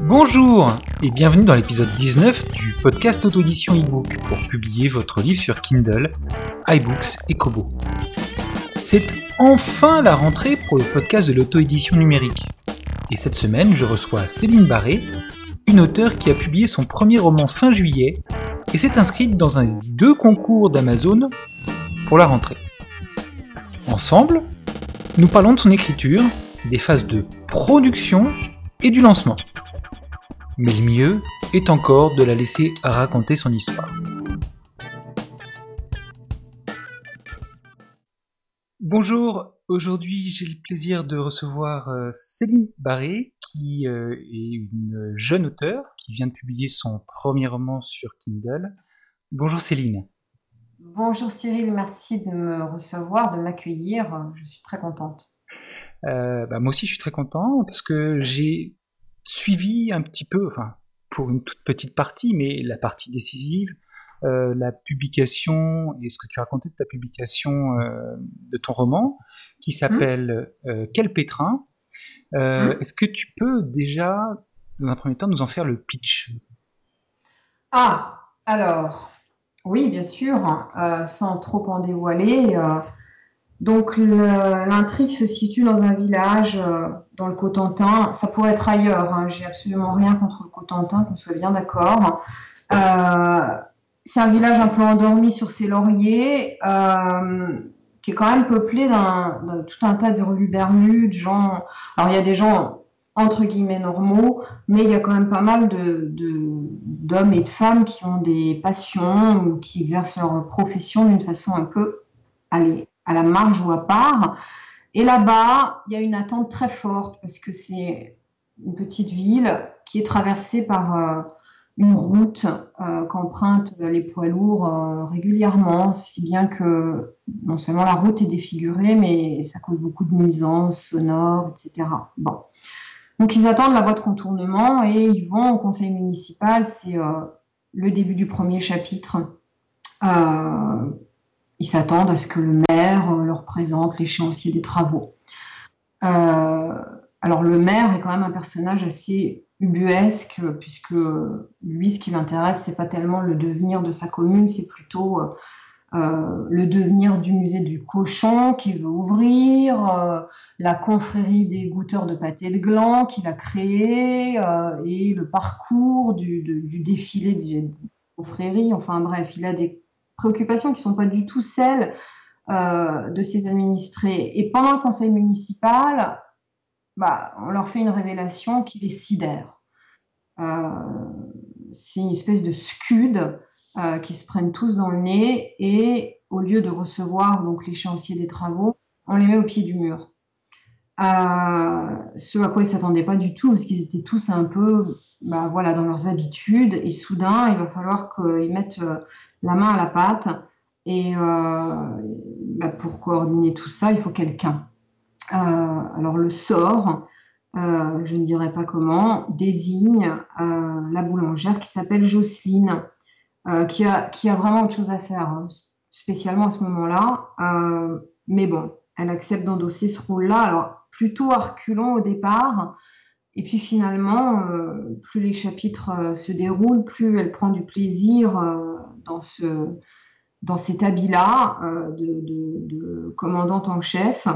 Bonjour et bienvenue dans l'épisode 19 du podcast auto-édition ebook pour publier votre livre sur Kindle, iBooks et Kobo. C'est enfin la rentrée pour le podcast de l'auto-édition numérique. Et cette semaine, je reçois Céline Barré, une auteure qui a publié son premier roman fin juillet et s'est inscrite dans un deux concours d'Amazon pour la rentrée. Ensemble, nous parlons de son écriture, des phases de production et du lancement. Mais le mieux est encore de la laisser raconter son histoire. Bonjour, aujourd'hui j'ai le plaisir de recevoir euh, Céline Barré, qui euh, est une jeune auteure qui vient de publier son premier roman sur Kindle. Bonjour Céline. Bonjour Cyril, merci de me recevoir, de m'accueillir. Je suis très contente. Euh, bah, moi aussi je suis très content parce que j'ai suivi un petit peu, enfin pour une toute petite partie, mais la partie décisive, euh, la publication et ce que tu racontais de ta publication euh, de ton roman, qui mmh. s'appelle euh, Quel pétrin. Mmh. Est-ce que tu peux déjà, dans un premier temps, nous en faire le pitch? Ah, alors, oui, bien sûr, sans trop en dévoiler. donc, l'intrigue se situe dans un village dans le Cotentin. Ça pourrait être ailleurs. Hein. J'ai absolument rien contre le Cotentin, qu'on soit bien d'accord. Euh, c'est un village un peu endormi sur ses lauriers, euh, qui est quand même peuplé d'un tout un tas d'hurluberlus, de gens. Alors il y a des gens entre guillemets normaux, mais il y a quand même pas mal d'hommes et de femmes qui ont des passions ou qui exercent leur profession d'une façon un peu allez, à la marge ou à part. Et là-bas, il y a une attente très forte parce que c'est une petite ville qui est traversée par euh, une route euh, qu'empruntent les poids lourds euh, régulièrement, si bien que non seulement la route est défigurée, mais ça cause beaucoup de nuisances sonores, etc. Bon. Donc ils attendent la voie de contournement et ils vont au conseil municipal, c'est le début du premier chapitre ils s'attendent à ce que le maire euh, leur présente l'échéancier des travaux. Euh, alors le maire est quand même un personnage assez ubuesque, puisque lui, ce qui l'intéresse, c'est pas tellement le devenir de sa commune, c'est plutôt euh, le devenir du musée du cochon qu'il veut ouvrir, la confrérie des goûteurs de pâté de gland qu'il a créé, et le parcours du, défilé des confréries. Enfin bref, il a des préoccupations qui ne sont pas du tout celles euh, de ses administrés. Et pendant le conseil municipal, bah, on leur fait une révélation qui les sidère. Euh, c'est une espèce de scud euh, qui se prennent tous dans le nez et au lieu de recevoir donc l'échéancier des travaux, on les met au pied du mur. ce à quoi ils s'attendaient pas du tout parce qu'ils étaient tous un peu bah, voilà dans leurs habitudes et soudain il va falloir qu'ils mettent la main à la pâte. Et euh, bah, pour coordonner tout ça, il faut quelqu'un. Euh, alors le sort, euh, je ne dirais pas comment, désigne la boulangère qui s'appelle Jocelyne, qui, a, qui a vraiment autre chose à faire, hein, spécialement à ce moment-là. mais bon, elle accepte d'endosser ce rôle-là. Alors plutôt arculant au départ, et puis finalement, plus les chapitres se déroulent, plus elle prend du plaisir dans, ce, dans cet habit-là euh, de, commandante en chef.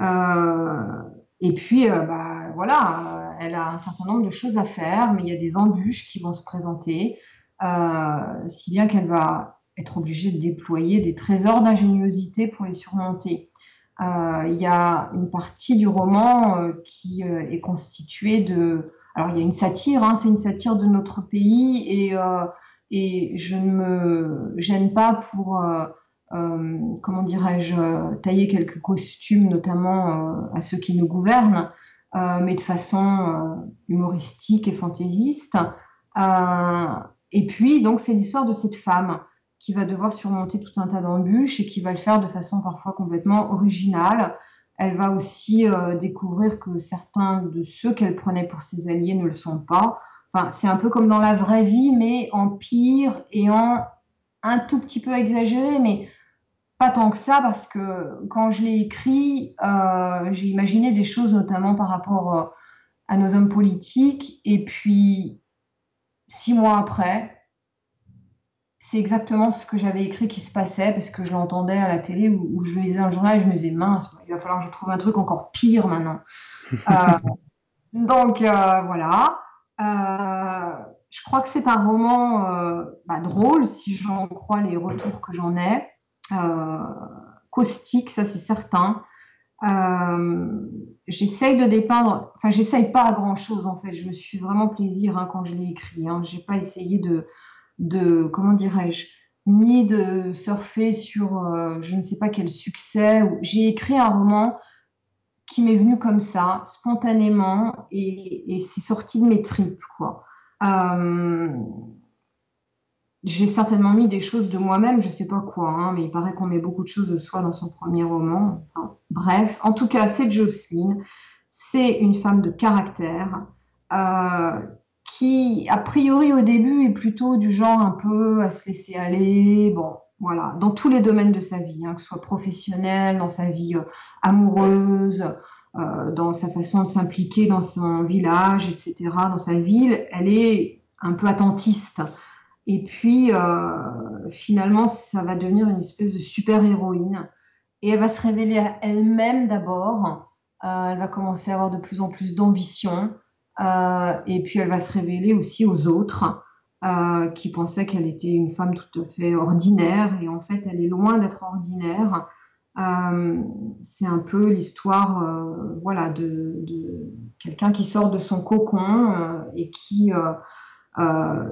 Euh, et puis, euh, bah, voilà, elle a un certain nombre de choses à faire, mais il y a des embûches qui vont se présenter, si bien qu'elle va être obligée de déployer des trésors d'ingéniosité pour les surmonter. il y a une partie du roman qui est constituée de... Alors, il y a une satire, hein, c'est une satire de notre pays, et je ne me gêne pas pour, euh, euh, comment dirais-je, tailler quelques costumes, notamment euh, à ceux qui nous gouvernent, mais de façon humoristique et fantaisiste. et puis, donc, c'est l'histoire de cette femme qui va devoir surmonter tout un tas d'embûches et qui va le faire de façon parfois complètement originale. Elle va aussi découvrir que certains de ceux qu'elle prenait pour ses alliés ne le sont pas. Enfin, c'est un peu comme dans la vraie vie, mais en pire et en un tout petit peu exagéré, mais pas tant que ça, parce que quand je l'ai écrit, euh, j'ai imaginé des choses, notamment par rapport euh, à nos hommes politiques. Et puis, six mois après, c'est exactement ce que j'avais écrit qui se passait, parce que je l'entendais à la télé ou, je lisais un journal et je me disais, mince, il va falloir que je trouve un truc encore pire maintenant. Euh, donc, voilà. je crois que c'est un roman bah, drôle, si j'en crois les retours que j'en ai. Euh, caustique, ça c'est certain. Euh, j'essaye de dépeindre, enfin j'essaye pas à grand chose en fait, je me suis vraiment plaisir hein, quand je l'ai écrit, hein. j'ai pas essayé de, de comment dirais-je, ni de surfer sur euh, je ne sais pas quel succès, j'ai écrit un roman qui m'est venu comme ça, spontanément, et, c'est sorti de mes tripes quoi. J'ai certainement mis des choses de moi-même, je sais pas quoi, hein, mais il paraît qu'on met beaucoup de choses de soi dans son premier roman. bref, en tout cas, c'est Jocelyne. C'est une femme de caractère euh, qui, a priori, au début, est plutôt du genre un peu à se laisser aller. Bon, voilà, dans tous les domaines de sa vie, hein, que ce soit professionnel, dans sa vie euh, amoureuse, euh, dans sa façon de s'impliquer dans son village, etc., dans sa ville, elle est un peu attentiste. Et puis, euh, finalement, ça va devenir une espèce de super-héroïne. Et elle va se révéler à elle-même d'abord. Euh, elle va commencer à avoir de plus en plus d'ambition. Euh, et puis, elle va se révéler aussi aux autres qui pensaient qu'elle était une femme tout à fait ordinaire. Et en fait, elle est loin d'être ordinaire. c'est un peu l'histoire voilà, de, quelqu'un qui sort de son cocon et qui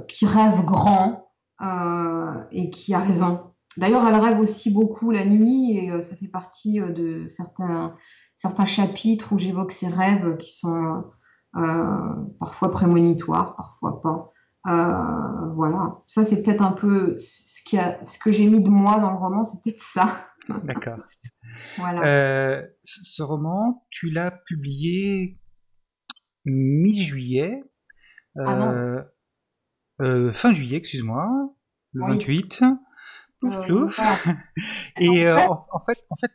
qui rêve grand euh, et qui a raison. D'ailleurs, elle rêve aussi beaucoup la nuit et euh, ça fait partie de certains, certains chapitres où j'évoque ces rêves qui sont parfois prémonitoires, parfois pas. voilà, ça c'est peut-être un peu ce, qui a, ce que j'ai mis de moi dans le roman, c'est peut-être ça. D'accord. voilà. ce roman, tu l'as publié mi-juillet. Ah euh, fin juillet, excuse-moi, le 28. Plouf, euh, plouf. Et euh, en, fait, en fait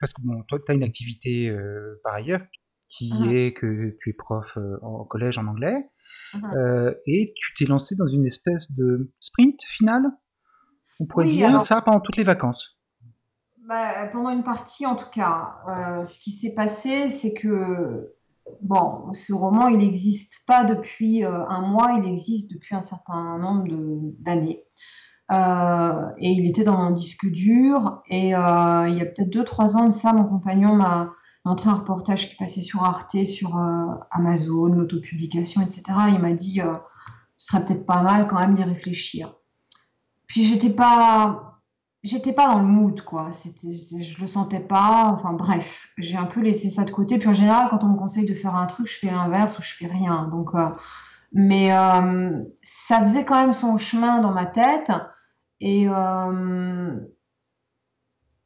parce que bon, toi, tu as une activité par ailleurs qui uh-huh. est que tu es prof au collège en anglais, uh-huh. et tu t'es lancé dans une espèce de sprint final, on pourrait dire ça pendant toutes les vacances. Bah, pendant une partie en tout cas. ce qui s'est passé, c'est que Bon, ce roman, il n'existe pas depuis euh, un mois, il existe depuis un certain nombre d'années. Euh, et il était dans mon disque dur. Et euh, il y a peut-être deux, trois ans de ça, mon compagnon m'a montré un reportage qui passait sur Arte, sur Amazon, l'autopublication, etc. Il m'a dit, ce serait peut-être pas mal quand même d'y réfléchir. Puis j'étais pas, j'étais pas dans le mood, quoi. C'était, je le sentais pas. Enfin bref, j'ai un peu laissé ça de côté. Puis en général, quand on me conseille de faire un truc, je fais l'inverse ou je fais rien. Donc, euh, mais euh, ça faisait quand même son chemin dans ma tête. Et euh,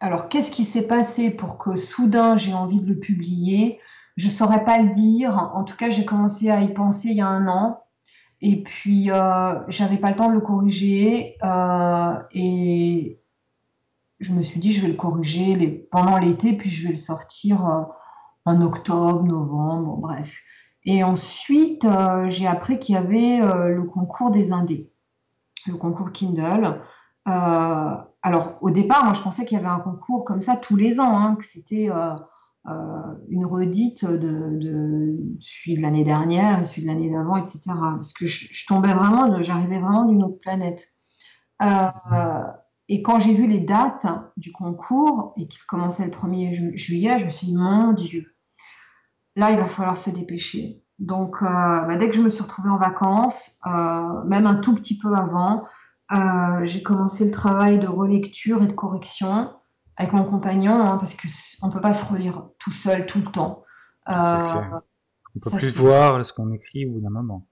alors, qu'est-ce qui s'est passé pour que soudain j'ai envie de le publier? Je saurais pas le dire. En tout cas, j'ai commencé à y penser il y a un an. Et puis, j'avais pas le temps de le corriger. et, je me suis dit, je vais le corriger pendant l'été, puis je vais le sortir euh, en octobre, novembre, bref. Et ensuite, euh, j'ai appris qu'il y avait euh, le concours des Indés, le concours Kindle. alors, au départ, moi, je pensais qu'il y avait un concours comme ça tous les ans, hein, que c'était une redite de, celui de l'année dernière, celui de l'année d'avant, etc. Parce que je tombais vraiment, j'arrivais vraiment d'une autre planète. Et quand j'ai vu les dates du concours et qu'il commençait le 1er juillet, je me suis dit, mon Dieu, là, il va falloir se dépêcher. Donc, euh, bah, dès que je me suis retrouvée en vacances, euh, même un tout petit peu avant, euh, j'ai commencé le travail de relecture et de correction avec mon compagnon, hein, parce qu'on ne peut pas se relire tout seul tout le temps. on ne peut plus voir ce qu'on écrit au bout d'un moment.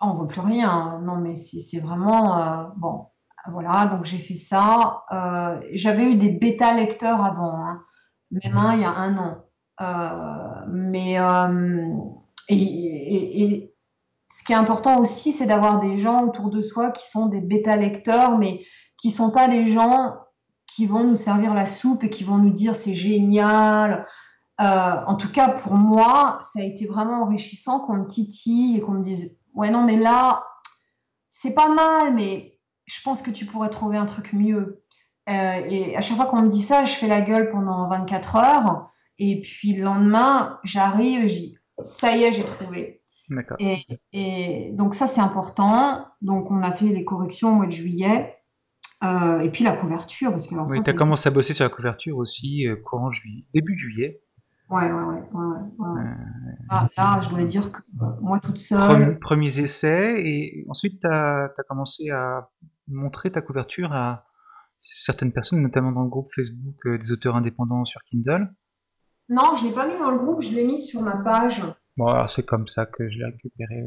On ne voit plus rien. Non, mais c'est vraiment... bon, voilà, donc j'ai fait ça. Euh, j'avais eu des bêta lecteurs avant, hein. même un il y a un an. mais et, ce qui est important aussi, c'est d'avoir des gens autour de soi qui sont des bêta lecteurs, mais qui sont pas des gens qui vont nous servir la soupe et qui vont nous dire c'est génial. en tout cas, pour moi, ça a été vraiment enrichissant qu'on me titille et qu'on me dise ouais non mais là c'est pas mal, mais je pense que tu pourrais trouver un truc mieux. Euh, et à chaque fois qu'on me dit ça, je fais la gueule pendant 24 heures. Et puis le lendemain, j'arrive et je dis, ça y est, j'ai trouvé. D'accord. Et, donc ça, c'est important. Donc on a fait les corrections au mois de juillet. Euh, et puis la couverture, parce que oui, tu as commencé à bosser sur la couverture aussi euh, courant juillet, début juillet. Ouais, ouais, ouais. ouais, ouais. Ah, là, je dois dire que moi toute seule. premiers essais, et ensuite tu as, commencé à montrer ta couverture à certaines personnes, notamment dans le groupe Facebook euh, des auteurs indépendants sur Kindle? Non, je ne l'ai pas mis dans le groupe, je l'ai mis sur ma page. Bon, alors c'est comme ça que je l'ai récupéré.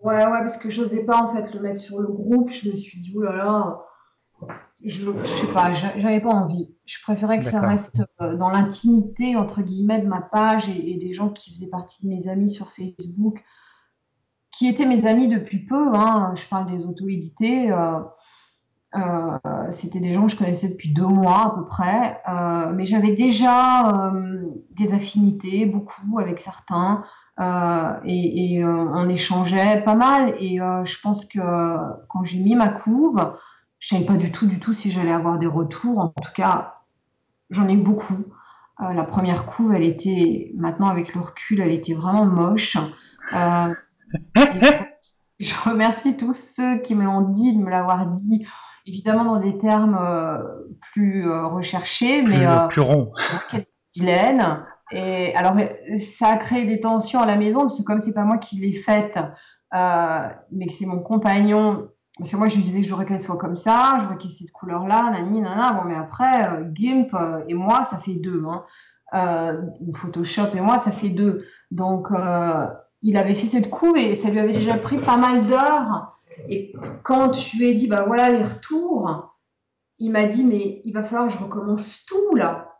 Ouais, ouais, parce que je n'osais pas en fait le mettre sur le groupe. Je me suis dit, oh là là, je, ne sais pas, j'avais pas envie. Je préférais que ça reste euh, dans l'intimité, entre guillemets, de ma page et, des gens qui faisaient partie de mes amis sur Facebook, qui étaient mes amis depuis peu. Hein. Je parle des auto-édités. Euh, euh, c'était des gens que je connaissais depuis deux mois à peu près, mais j'avais déjà des affinités, beaucoup avec certains, et, on échangeait pas mal. Et je pense que quand j'ai mis ma couve, je savais pas du tout, du tout si j'allais avoir des retours. En tout cas, j'en ai beaucoup. Euh, la première couve, elle était, maintenant avec le recul, elle était vraiment moche. Euh, je, remercie tous ceux qui me l'ont dit, de me l'avoir dit, évidemment dans des termes euh, plus recherchés, mais plus rond. Vilaine. Et alors, ça a créé des tensions à la maison, parce que comme c'est pas moi qui l'ai faite, mais que c'est mon compagnon parce que moi, je lui disais que je voudrais qu'elle soit comme ça, je voudrais qu'elle ait cette couleur-là, nani, nana. Bon, mais après, euh, GIMP euh, et moi, ça fait deux. Hein. Euh, Photoshop et moi, ça fait deux. Donc, il avait fait cette couve et ça lui avait déjà pris pas mal d'heures. Et quand je lui ai dit, bah voilà les retours, il m'a dit, mais il va falloir que je recommence tout là.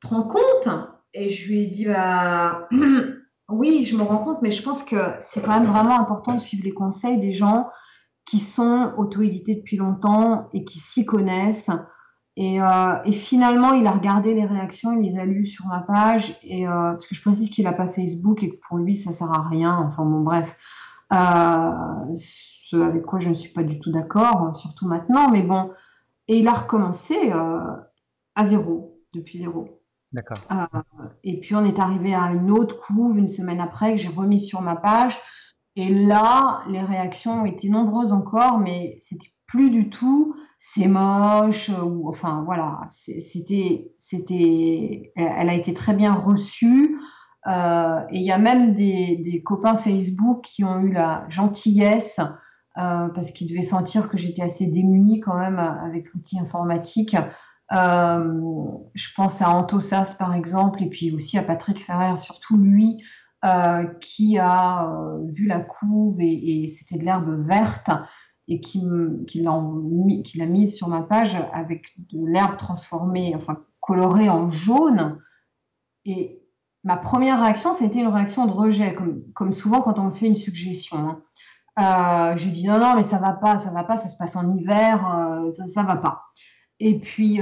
Tu rends compte? Et je lui ai dit, bah oui, je me rends compte, mais je pense que c'est quand même vraiment important de suivre les conseils des gens qui sont auto-édités depuis longtemps et qui s'y connaissent. Et, euh, et, finalement, il a regardé les réactions, il les a lues sur ma page, et, euh, parce que je précise qu'il n'a pas Facebook et que pour lui, ça sert à rien. Enfin bon, bref, euh, ce avec quoi je ne suis pas du tout d'accord, surtout maintenant, mais bon. Et il a recommencé à zéro, depuis zéro. D'accord. Et puis on est arrivé à une autre couve une semaine après que j'ai remis sur ma page. Et là, les réactions été nombreuses encore, mais c'était plus du tout c'est moche ou enfin voilà, c'était c'était elle a été très bien reçue euh, et il y a même des, copains Facebook qui ont eu la gentillesse euh, parce qu'ils devaient sentir que j'étais assez démunie quand même avec l'outil informatique. Euh, je pense à Antosas par exemple et puis aussi à Patrick Ferrer, surtout lui euh, qui a euh, vu la couve et, c'était de l'herbe verte et qui, qui l'a mise sur ma page avec de l'herbe transformée, enfin colorée en jaune. Et ma première réaction, ça a été une réaction de rejet, comme, comme souvent quand on me fait une suggestion. Hein. Euh, j'ai dit non, non, mais ça va pas, ça va pas, ça se passe en hiver, ça, ça va pas. Et puis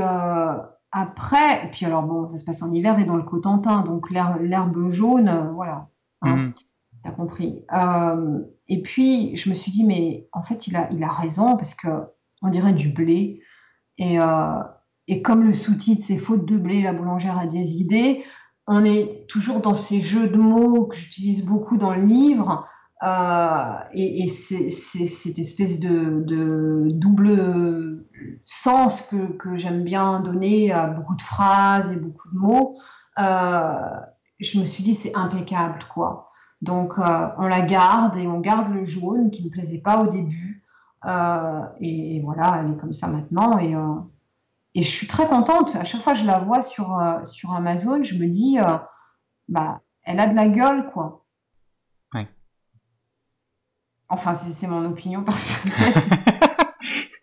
après, et puis alors bon, ça se passe en hiver et dans le Cotentin, donc l'herbe jaune, voilà, Hein, mhm. T'as compris. Euh, et puis, je me suis dit, mais en fait, il a, il a raison parce que on dirait du blé. Et, euh, et comme le sous-titre, c'est faute de blé, la boulangère a des idées, on est toujours dans ces jeux de mots que j'utilise beaucoup dans le livre. Euh, et, c'est cette espèce de, double sens que, que j'aime bien donner à beaucoup de phrases et beaucoup de mots. Je me suis dit, c'est impeccable, quoi. Donc, euh, on la garde et on garde le jaune qui ne me plaisait pas au début. Euh, et, voilà, elle est comme ça maintenant. Et, euh, et je suis très contente. À chaque fois que je la vois sur, sur Amazon, je me dis, bah, elle a de la gueule, quoi. Enfin, c'est mon opinion personnelle.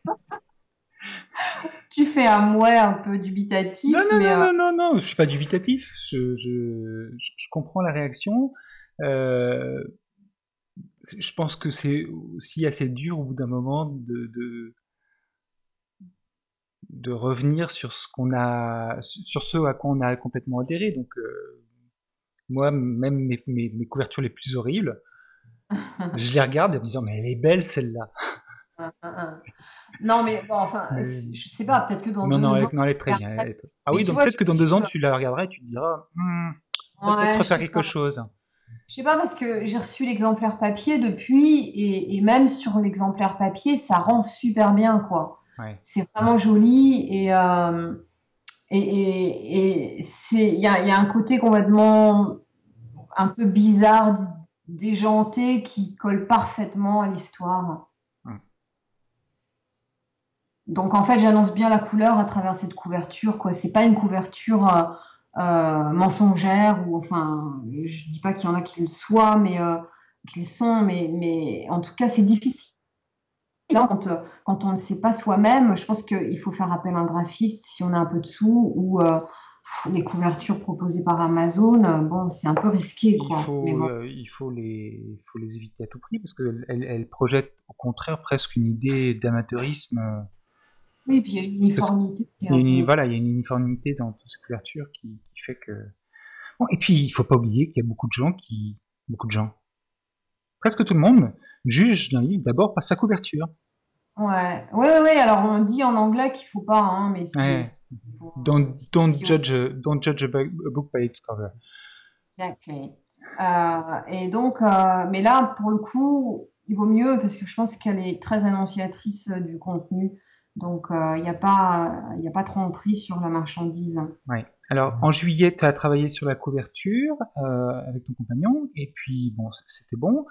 tu fais un mouet un peu dubitatif. Non, non, mais, non, non, non, non, je suis pas dubitatif. Je, je comprends la réaction. Euh, je pense que c'est aussi assez dur au bout d'un moment de, de, de revenir sur ce qu'on a, sur ce à quoi on a complètement adhéré. Donc, euh, moi, même mes, mes, mes couvertures les plus horribles, je les regarde en me disant, mais elle est belle celle-là. Non, mais bon, enfin, Mais- je sais pas, peut-être que dans Non, deux non, ans. non, elle est très bien. Ah oui, donc peut-être que dans deux ans, tu la regarderas et tu te diras, Hmm, Ouais, peut-être faire quelque pas. Je sais pas parce que j'ai reçu l'exemplaire papier depuis et, et même sur l'exemplaire papier, ça rend super bien quoi. Ouais. C'est vraiment joli et euh, et, c'est il y a, il y a un côté complètement un peu bizarre, déjanté qui colle parfaitement à l'histoire. Donc en fait, j'annonce bien la couleur à travers cette couverture quoi. C'est pas une couverture euh, euh, mensongère ou enfin, je dis pas qu'il y en a qui le soient, mais euh, qu'ils sont, mais mais en tout cas, c'est difficile. Là, quand, euh, quand on ne sait pas soi-même, je pense qu'il faut faire appel à un graphiste si on a un peu de sous ou euh, pff, les couvertures proposées par Amazon, euh, bon, c'est un peu risqué, Il faut, Mais bon. euh, il faut les, il faut les éviter à tout prix parce qu'elles elles, elles projettent au contraire presque une idée d'amateurisme. Oui, puis il y a une uniformité. voilà, il y a une uniformité dans toutes ces couvertures qui, qui fait que. Bon, et puis, il faut pas oublier qu'il y a beaucoup de gens qui, beaucoup de gens, presque tout le monde juge d'un livre d'abord par sa couverture. Ouais, ouais, ouais, ouais, Alors on dit en anglais qu'il faut pas, hein, mais c'est. Ouais. c'est pour- Don't, judge, a- don't judge a book by its cover. Exactly. Euh, et donc, euh, mais là, pour le coup, il vaut mieux parce que je pense qu'elle est très annonciatrice euh, du contenu. Donc, euh, il n'y a pas, y a pas trop tromperie sur la marchandise. Ouais. Alors, en juillet, tu as travaillé sur la couverture euh, avec ton compagnon, et puis, bon, c'était bon.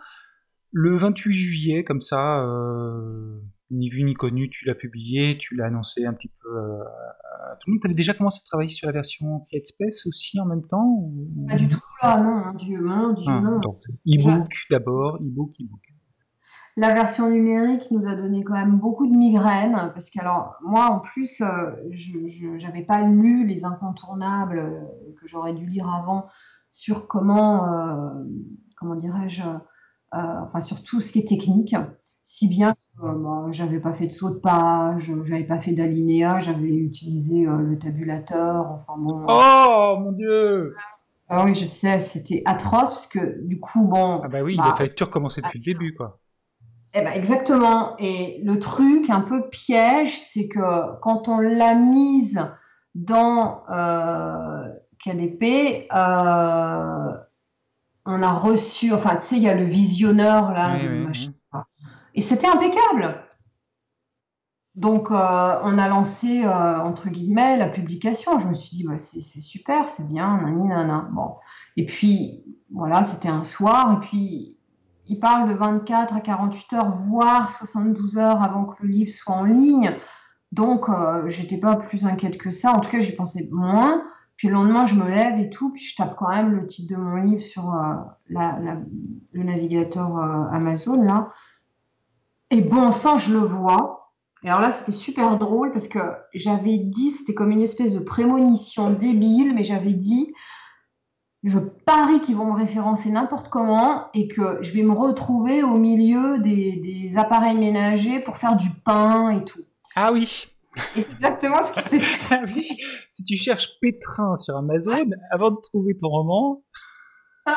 Le 28 juillet, comme ça, euh, ni vu ni connu, tu l'as publié, tu l'as annoncé un petit peu euh, à tout le monde. Tu avais déjà commencé à travailler sur la version Create Space aussi en même temps ou- Pas du tout là, non, mon Dieu, mon Dieu, Ah, non. donc, e-book d'abord, e-book, e-book. La version numérique nous a donné quand même beaucoup de migraines parce que alors moi en plus euh, je n'avais pas lu les incontournables euh, que j'aurais dû lire avant sur comment euh, comment dirais-je euh, enfin sur tout ce qui est technique si bien que euh, bah, j'avais pas fait de saut de page j'avais pas fait d'alinéa j'avais utilisé le tabulateur enfin bon Oh mon dieu! Ah oui je sais c'était atroce parce que du coup bon Ah bah oui, il Bah, a fallu que tu recommences depuis le début, quoi. Eh ben exactement. Et le truc un peu piège, c'est que quand on l'a mise dans euh, KDP, euh, on a reçu, enfin tu sais, il y a le visionneur là, Oui, de oui, machin. et c'était impeccable. Donc euh, on a lancé euh, entre guillemets la publication. Je me suis dit bah, c'est super, c'est bien, nani nana. Bon. Et puis voilà, c'était un soir et puis il parle de 24 à 48 heures, voire 72 heures avant que le livre soit en ligne. Donc, euh, j'étais pas plus inquiète que ça. En tout cas, j'y pensais moins. Puis le lendemain, je me lève et tout, puis je tape quand même le titre de mon livre sur euh, la, la- le navigateur euh, Amazon, là. Et bon sang, je le vois. Et alors là, c'était super drôle parce que j'avais dit, c'était comme une espèce de prémonition débile, mais j'avais dit, je parie qu'ils vont me référencer n'importe comment et que je vais me retrouver au milieu des, des appareils ménagers pour faire du pain et tout. Ah oui Et c'est exactement ce qui s'est Ah passé. Si tu cherches pétrin sur Amazon, avant de trouver ton roman,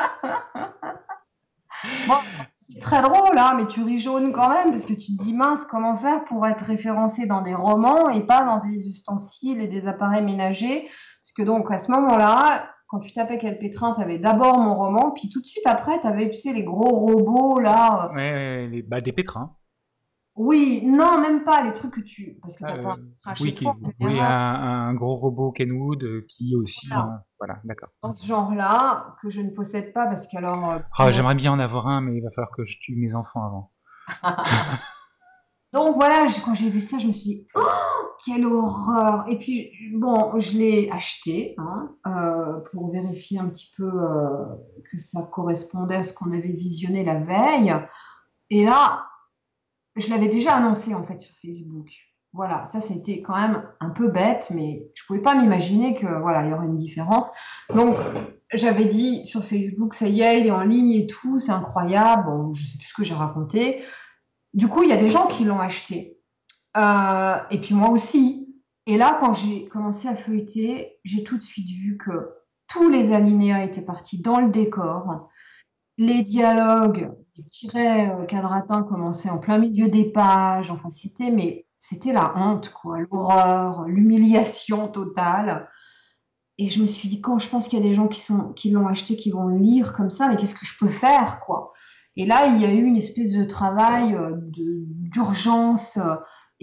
Bon, c'est très drôle, hein, mais tu ris jaune quand même parce que tu te dis mince, comment faire pour être référencé dans des romans et pas dans des ustensiles et des appareils ménagers? Parce que donc à ce moment-là, quand tu tapais quel pétrin, tu avais d'abord mon roman, puis tout de suite après, tu avais, tu sais, les gros robots là. euh, ouais, les, bah, des pétrins. Oui, non, même pas les trucs que tu. Parce que tu Euh, pas un oui, qui- toi. oui, un, un gros robot Kenwood euh, qui aussi. Voilà. voilà, d'accord. dans ce genre-là, que je ne possède pas parce qu'alors. euh, Ah, J'aimerais bien en avoir un, mais il va falloir que je tue mes enfants avant. Donc voilà, quand j'ai vu ça, je me suis dit, oh, quelle horreur! Et puis, bon, je l'ai acheté hein, euh, pour vérifier un petit peu euh, que ça correspondait à ce qu'on avait visionné la veille. Et là, je l'avais déjà annoncé en fait sur Facebook. Voilà, ça c'était quand même un peu bête, mais je pouvais pas m'imaginer que voilà, il y aurait une différence. Donc j'avais dit sur Facebook, ça y est, il est en ligne et tout, c'est incroyable. Bon, je sais plus ce que j'ai raconté. Du coup, il y a des gens qui l'ont acheté. Euh, et puis moi aussi. Et là, quand j'ai commencé à feuilleter, j'ai tout de suite vu que tous les alinéas étaient partis dans le décor. Les dialogues, les tirets euh, quadratins commençaient en plein milieu des pages. Enfin, c'était mais c'était la honte, l'horreur, l'humiliation totale. Et je me suis dit, quand je pense qu'il y a des gens qui l'ont acheté, qui vont le lire comme ça, mais qu'est-ce que je peux faire, quoi? Et là, il y a eu une espèce de travail euh, d'urgence.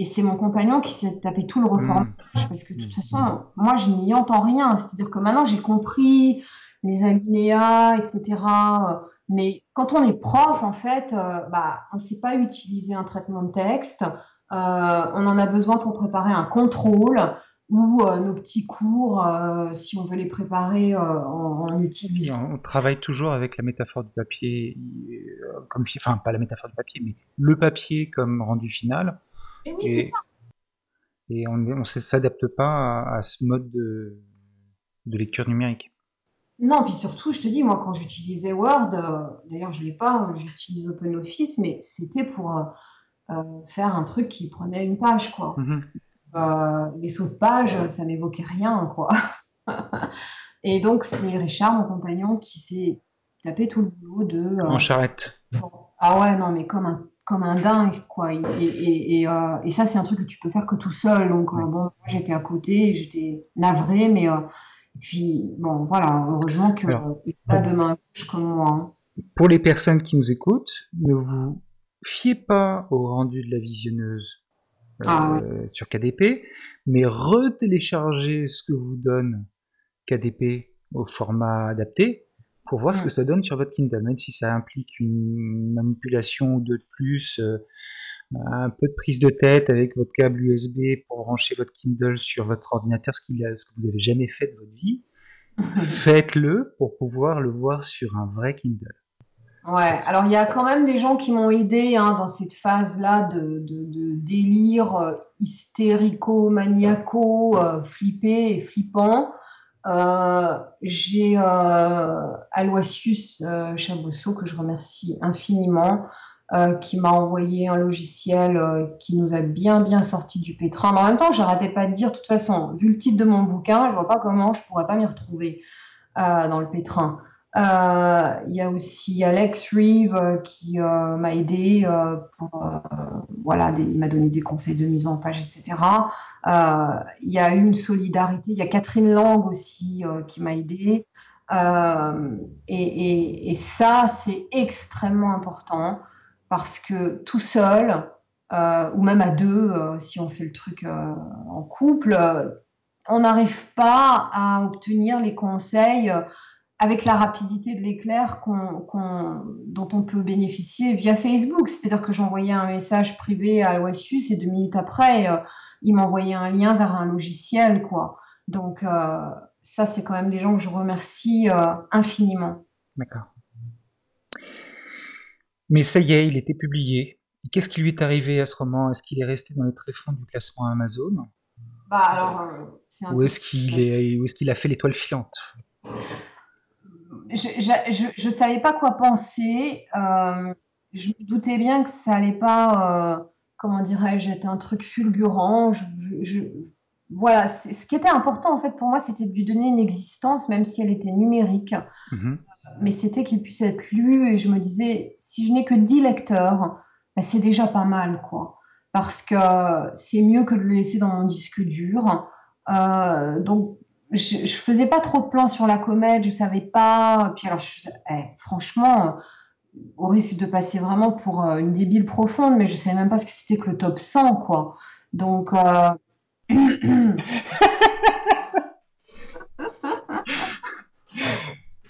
Et c'est mon compagnon qui s'est tapé tout le mmh. reformage, parce que de toute façon, moi, je n'y entends rien. C'est-à-dire que maintenant, j'ai compris les alinéas, etc. Mais quand on est prof, en fait, euh, bah, on ne sait pas utiliser un traitement de texte. Euh, on en a besoin pour préparer un contrôle ou euh, nos petits cours, si on veut les préparer en, utilisant. On travaille toujours avec la métaphore du papier, comme, enfin pas la métaphore du papier, mais le papier comme rendu final. Et oui, c'est ça. Et on ne s'adapte pas à, ce mode de, lecture numérique. Non, puis surtout, je te dis, moi, quand j'utilisais Word, d'ailleurs, je ne l'ai pas, j'utilise OpenOffice, mais c'était pour euh, faire un truc qui prenait une page, quoi. Mhm. Euh, les sauts de page, ça m'évoquait rien, quoi. Et donc, c'est Richard, mon compagnon, qui s'est tapé tout le boulot de. Euh, en charrette. Ah ouais, non, mais comme un, comme un dingue, quoi. Et, et, et, ça, c'est un truc que tu peux faire que tout seul. Donc, bon, moi, j'étais à côté, j'étais navrée, mais. puis, bon, voilà, heureusement que pas de main gauche comme moi. Hein. Pour les personnes qui nous écoutent, ne vous fiez pas au rendu de la visionneuse ah euh, sur KDP, mais retéléchargez ce que vous donne KDP au format adapté pour voir ce que ça donne sur votre Kindle, même si ça implique une manipulation de plus, euh, un peu de prise de tête avec votre câble USB pour brancher votre Kindle sur votre ordinateur, ce, ce que vous avez jamais fait de votre vie. Faites-le pour pouvoir le voir sur un vrai Kindle. Ouais, alors il y a quand même des gens qui m'ont aidé hein, dans cette phase-là de, de, délire euh, hystérico-maniaco, euh, flippé et flippant. Euh, j'ai euh, Aloisius euh, Chabosso, que je remercie infiniment, qui m'a envoyé un logiciel qui nous a bien bien sorti du pétrin. Mais en même temps, j'arrêtais pas de dire, de toute façon, vu le titre de mon bouquin, je vois pas comment je pourrais pas m'y retrouver dans le pétrin. Euh, il y a aussi Alex Reeve euh, qui euh, m'a aidé pour voilà, il m'a donné des conseils de mise en page, etc. Il y a une solidarité. Il y a Catherine Lang aussi qui m'a aidé. Et, ça, c'est extrêmement important parce que tout seul, ou même à deux, si on fait le truc en couple, on n'arrive pas à obtenir les conseils avec la rapidité de l'éclair dont on peut bénéficier via Facebook. C'est-à-dire que j'envoyais un message privé à Aloisius et deux minutes après, euh, il m'envoyait un lien vers un logiciel. quoi. Donc euh, ça, c'est quand même des gens que je remercie euh, infiniment. D'accord. Mais ça y est, il était publié. Qu'est-ce qui lui est arrivé à ce roman? Est-ce qu'il est resté dans les tréfonds du classement Amazon? Bah, alors, Ou est-ce qu'il est, est, qu'il a fait l'étoile filante? Je ne savais pas quoi penser. Euh, je me doutais bien que ça allait pas, euh, comment dirais-je, être un truc fulgurant. Je, voilà, ce qui était important en fait pour moi, c'était de lui donner une existence, même si elle était numérique. Mhm. Mais c'était qu'il puisse être lu et je me disais, si je n'ai que 10 lecteurs, bah, c'est déjà pas mal, quoi. Parce que c'est mieux que de le laisser dans mon disque dur. Euh, donc je, je faisais pas trop de plans sur la comète, je savais pas. Puis eh, franchement, au risque de passer vraiment pour euh, une débile profonde, mais je savais même pas ce que c'était que le top 100, quoi. Donc. Euh...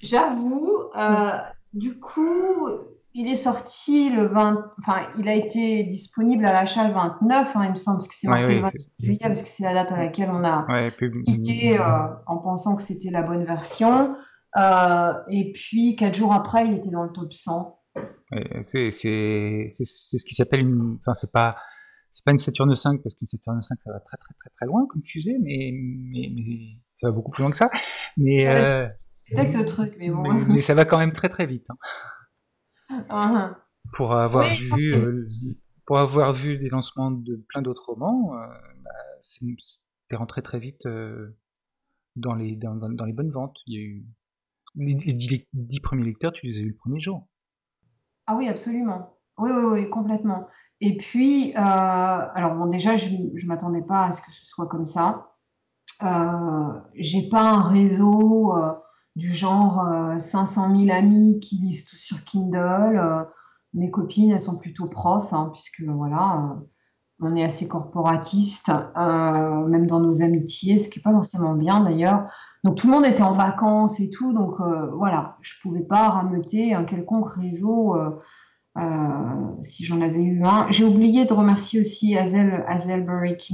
J'avoue, euh, du coup, il est sorti le 20, enfin, il a été disponible à l'achat le 29, hein, il me semble, parce que c'est marqué le 26 juillet, parce que c'est la date à laquelle on a cliqué euh, en pensant que c'était la bonne version. Euh, et puis, quatre jours après, il était dans le top 100. C'est ce qui s'appelle une, enfin, c'est pas, c'est pas une Saturne 5 parce qu'une Saturne 5 ça va très très très très loin comme fusée, mais, mais, ça va beaucoup plus loin que ça. Mais euh, c'était ce truc, mais bon. Mais, ça va quand même très très vite. Hein. Uh-huh. Pour avoir vu, euh, pour avoir vu des lancements de plein d'autres romans, euh, bah, c'est rentré très vite euh, dans les dans, dans, les bonnes ventes. Il y a eu les, les, dix premiers lecteurs, tu les as eu le premier jour. Ah oui, absolument. Oui, oui, oui, complètement. Et puis, euh, alors bon, déjà, je ne m'attendais pas à ce que ce soit comme ça. Euh, j'ai pas un réseau du genre 500 000 amis qui lisent tout sur Kindle. mes copines, elles sont plutôt profs, hein, puisque voilà, on est assez corporatiste, même dans nos amitiés, ce qui n'est pas forcément bien d'ailleurs. Donc tout le monde était en vacances et tout, donc voilà, je pouvais pas rameuter un quelconque réseau euh, si j'en avais eu un. J'ai oublié de remercier aussi Hazel,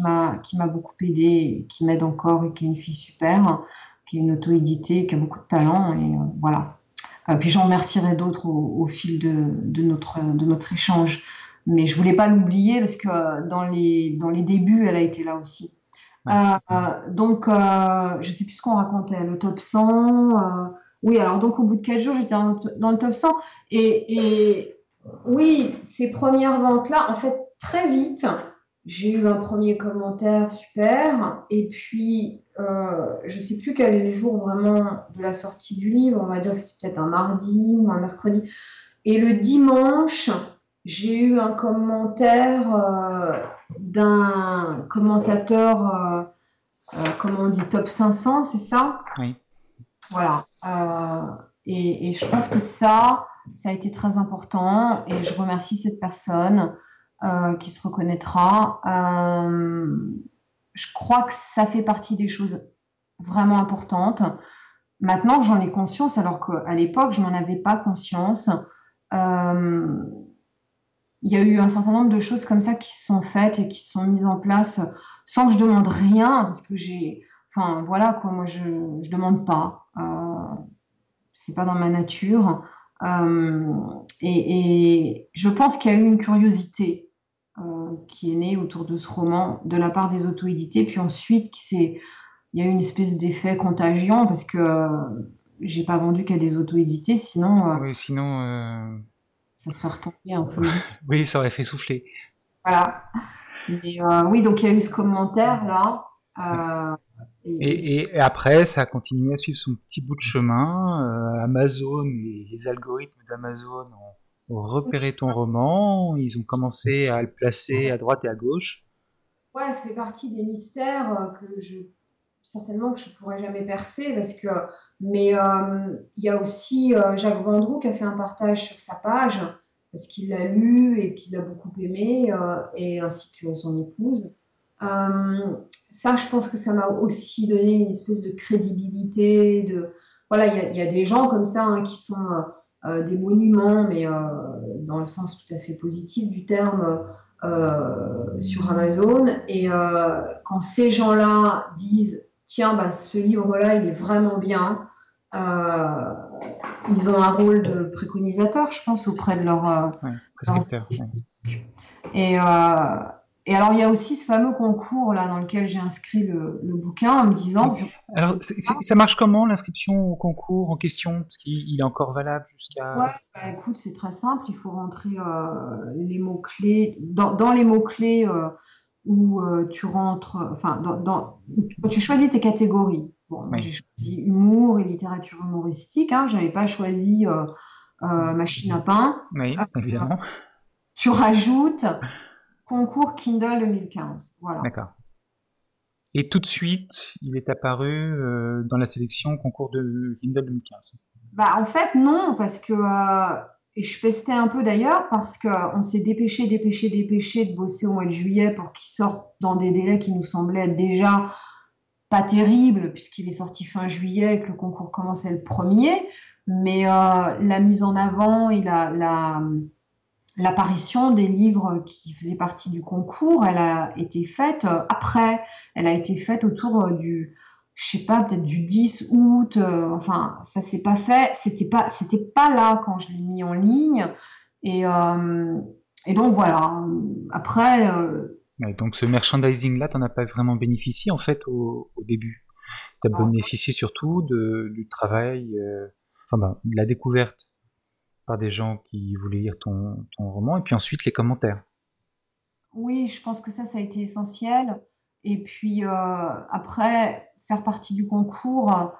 m'a qui m'a beaucoup aidé, qui m'aide encore et qui est une fille super, qui est une auto-éditée, qui a beaucoup de talent et euh, voilà. Euh, puis j'en remercierai d'autres au, fil de, de, notre de notre échange. Mais je voulais pas l'oublier parce que dans les dans les débuts, elle a été là aussi. donc je sais plus ce qu'on racontait, le top 100. oui, alors donc au bout de 4 jours, j'étais dans le top 100 et, et oui, ces premières ventes-là, en fait, très vite, j'ai eu un premier commentaire super. Et puis, euh, je ne sais plus quel est le jour vraiment de la sortie du livre. On va dire que c'était peut-être un mardi ou un mercredi. Et le dimanche, j'ai eu un commentaire euh, d'un commentateur, euh, comment on dit, top 500, c'est ça? Oui. Voilà. et, je pense que ça, ça a été très important et je remercie cette personne euh, qui se reconnaîtra. Euh, je crois que ça fait partie des choses vraiment importantes. Maintenant, j'en ai conscience alors qu'à l'époque, je n'en avais pas conscience. Euh, il y a eu un certain nombre de choses comme ça qui sont faites et qui sont mises en place sans que je demande rien parce que j'ai enfin voilà quoi moi je je demande pas c'est pas dans ma nature et, je pense qu'il y a eu une curiosité qui est née autour de ce roman de la part des auto-édités, puis ensuite il y a eu une espèce d'effet contagion parce que euh, j'ai pas vendu qu'à des auto-édités, sinon. oui, sinon. Ça serait retombé un peu vite. oui, ça aurait fait souffler. Voilà. Mais oui, donc il y a eu ce commentaire là. Et, après, ça a continué à suivre son petit bout de chemin. Euh, Amazon, les, les algorithmes d'Amazon ont, repéré ton roman. Ils ont commencé à le placer à droite et à gauche. Ouais, ça fait partie des mystères euh, que je certainement que je pourrais jamais percer parce que mais euh, il y a aussi Jacques Vendroux qui a fait un partage sur sa page parce qu'il l'a lu et qu'il l'a beaucoup aimé et ainsi que son épouse euh, ça, je pense que ça m'a aussi donné une espèce de crédibilité. De voilà, il y, a des gens comme ça hein, qui sont euh, euh, des monuments, mais dans le sens tout à fait positif du terme. sur Amazon et quand ces gens-là disent tiens bah, ce livre-là il est vraiment bien ils ont un rôle de préconisateur je pense auprès de leur, ouais, et et alors, il y a aussi ce fameux concours là dans lequel j'ai inscrit le, bouquin en me disant. Alors, ça marche comment l'inscription au concours en question? Parce qu'il est encore valable jusqu'à. Ouais, bah, écoute, c'est très simple. Il faut rentrer euh, les mots-clés. Dans, les mots-clés euh, où euh, tu rentres. Enfin, dans, quand tu choisis tes catégories. Bon, j'ai choisi humour et littérature humoristique. Hein, Je n'avais pas choisi machine à pain. Oui, évidemment. tu rajoutes concours Kindle 2015. Voilà. D'accord. Et tout de suite, il est apparu euh, dans la sélection concours de Kindle 2015. Bah en fait non, parce que euh, et je pestais un peu d'ailleurs parce qu'on s'est dépêché, dépêché, dépêché de bosser au mois de juillet pour qu'il sorte dans des délais qui nous semblaient déjà pas terribles puisqu'il est sorti fin juillet et que le concours commençait le premier. Mais euh, la mise en avant et la, la l'apparition des livres qui faisaient partie du concours, elle a été faite euh, après. Elle a été faite autour euh, du, je sais pas, peut-être du 10 août. Euh, enfin, ça s'est pas fait. C'était pas, c'était pas là quand je l'ai mis en ligne. Et, et donc voilà. Après, donc ce merchandising-là, tu n'en as pas vraiment bénéficié en fait au, début. Tu as bénéficié surtout de, du travail, enfin ben, de la découverte par des gens qui voulaient lire ton, ton roman, et puis ensuite les commentaires. Oui, je pense que ça, ça a été essentiel. Et puis euh, après, faire partie du concours,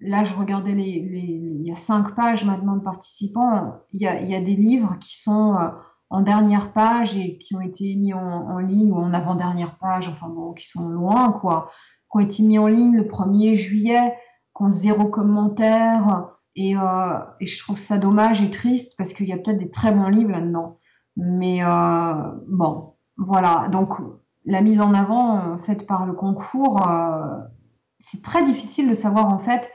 là, je regardais les, il y a cinq pages maintenant de participants. Il y a, il y a des livres qui sont euh, en dernière page et qui ont été mis en, ligne ou en avant-dernière page, enfin bon, qui sont loin, quoi, qui ont été mis en ligne le 1er juillet, qui ont zéro commentaire. Et, euh, et je trouve ça dommage et triste parce qu'il y a peut-être des très bons livres là-dedans. Mais bon, voilà, donc la mise en avant euh, faite par le concours, euh, c'est très difficile de savoir en fait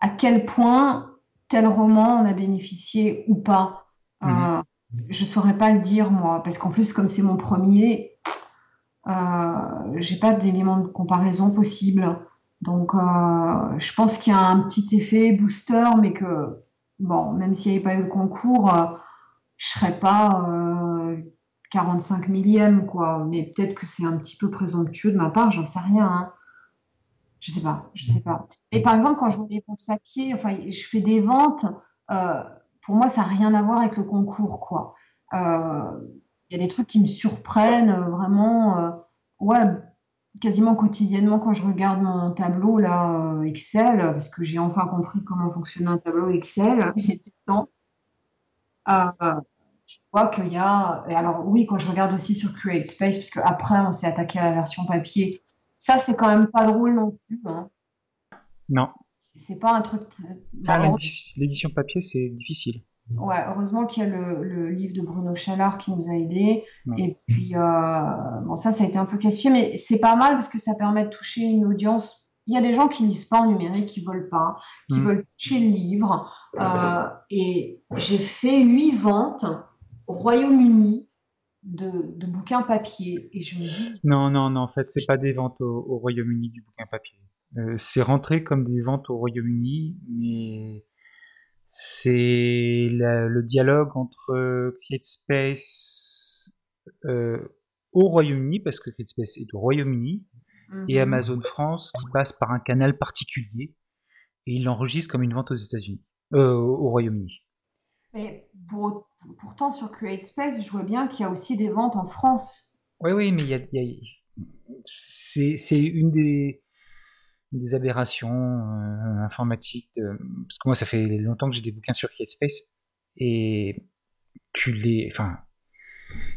à quel point tel roman en a bénéficié ou pas. Euh, mhm. je saurais pas le dire moi, parce qu'en plus comme c'est mon premier, j'ai pas d'éléments de comparaison possible. Donc je pense qu'il y a un petit effet booster, mais que bon, même s'il n'y avait pas eu le concours, je serais pas 45 millième, quoi. Mais peut-être que c'est un petit peu présomptueux de ma part, j'en sais rien. Hein. Je sais pas, je sais pas. Et par exemple, quand je vois les ventes papier, enfin, je fais des ventes, euh, pour moi, ça n'a rien à voir avec le concours, quoi. Euh, il y a des trucs qui me surprennent euh, vraiment, ouais, quasiment quotidiennement quand je regarde mon tableau là Excel, parce que j'ai enfin compris comment fonctionnait un tableau Excel. Il était temps je vois qu'il y a. Et alors, oui, quand je regarde aussi sur Create Space, puisque après, on s'est attaqué à la version papier, ça, c'est quand même pas drôle non plus. Hein. Non. C'est pas un truc. Ah, l'édition papier, c'est difficile. Ouais, heureusement qu'il y a le, livre de Bruno Chalard qui nous a aidés. Et puis, euh, bon, ça, ça a été un peu casse-pied, mais c'est pas mal parce que ça permet de toucher une audience. Il y a des gens qui lisent pas en numérique, qui veulent pas, qui mm. veulent toucher le livre. Euh, et j'ai fait huit ventes Royaume-Uni de, bouquins papier. Et je me dis. Non, non, non, en fait, c'est pas des ventes au, Royaume-Uni du bouquin papier. Euh, c'est rentré comme des ventes au Royaume-Uni, mais c'est le dialogue entre CreateSpace euh, au Royaume-Uni, parce que CreateSpace est au Royaume-Uni, et mhm. Amazon France qui passe par un canal particulier, et il l'enregistre comme une vente aux États-Unis, euh, au Royaume-Uni. Mais pourtant, sur CreateSpace, je vois bien qu'il y a aussi des ventes en France. Oui, oui, mais il y a, c'est une des, des aberrations euh, informatiques. parce que moi, ça fait longtemps que j'ai des bouquins sur CreateSpace et tu les. Enfin,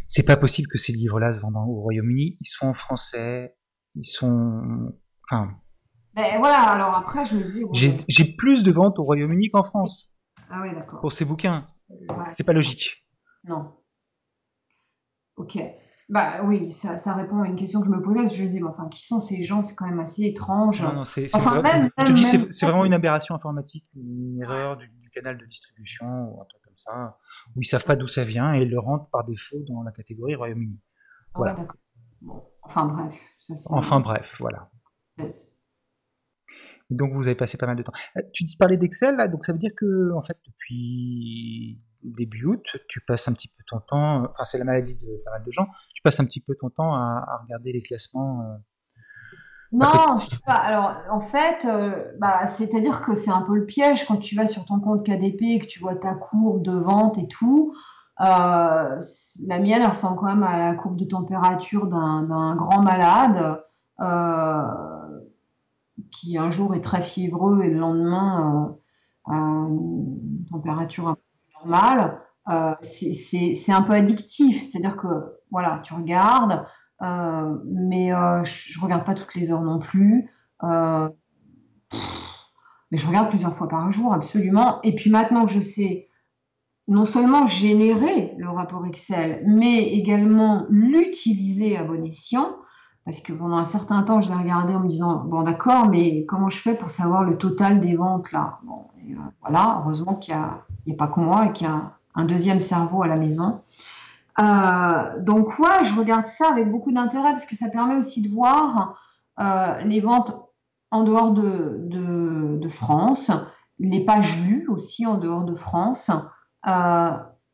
c'est pas possible que ces livres-là se vendent au Royaume-Uni. Ils sont en français, ils sont. Enfin. Ben voilà, alors après, je me disais. J'ai plus de ventes au Royaume-Uni qu'en France. Ah d'accord. Pour ces bouquins. c'est pas logique. Non. Ok. Bah oui, ça, répond à une question que je me posais, parce que je me disais, enfin, qui sont ces gens? C'est quand même assez étrange. Non, non, c'est c'est vraiment une aberration informatique, une erreur du, canal de distribution ou un truc comme ça, où ils savent pas d'où ça vient et ils le rentrent par défaut dans la catégorie Royaume-Uni. Voilà. d'accord. enfin bref. enfin bref, voilà. Donc vous avez passé pas mal de temps. Euh, tu dis parler d'Excel, là, donc ça veut dire que en fait depuis début août, tu passes un petit peu ton temps, enfin c'est la maladie de pas mal de gens, tu passes un petit peu ton temps à, regarder les classements. Euh, non, je sais pas. Alors en fait, euh, bah, c'est-à-dire que c'est un peu le piège quand tu vas sur ton compte KDP et que tu vois ta courbe de vente et tout. la mienne, elle ressemble quand même à la courbe de température d'un grand malade qui un jour est très fiévreux et le lendemain euh, une température un peu normale, euh, c'est un peu addictif. C'est-à-dire que voilà, tu regardes, euh, mais je, ne regarde pas toutes les heures non plus. mais je regarde plusieurs fois par jour, absolument. Et puis maintenant que je sais non seulement générer le rapport Excel, mais également l'utiliser à bon escient, parce que pendant un certain temps, je l'ai regardé en me disant bon d'accord, mais comment je fais pour savoir le total des ventes là? Bon, euh, Voilà, heureusement qu'il n'y a, pas que moi et qu'il y a un, deuxième cerveau à la maison. Euh, donc ouais, je regarde ça avec beaucoup d'intérêt parce que ça permet aussi de voir euh, les ventes en dehors de, de, France, les pages lues aussi en dehors de France.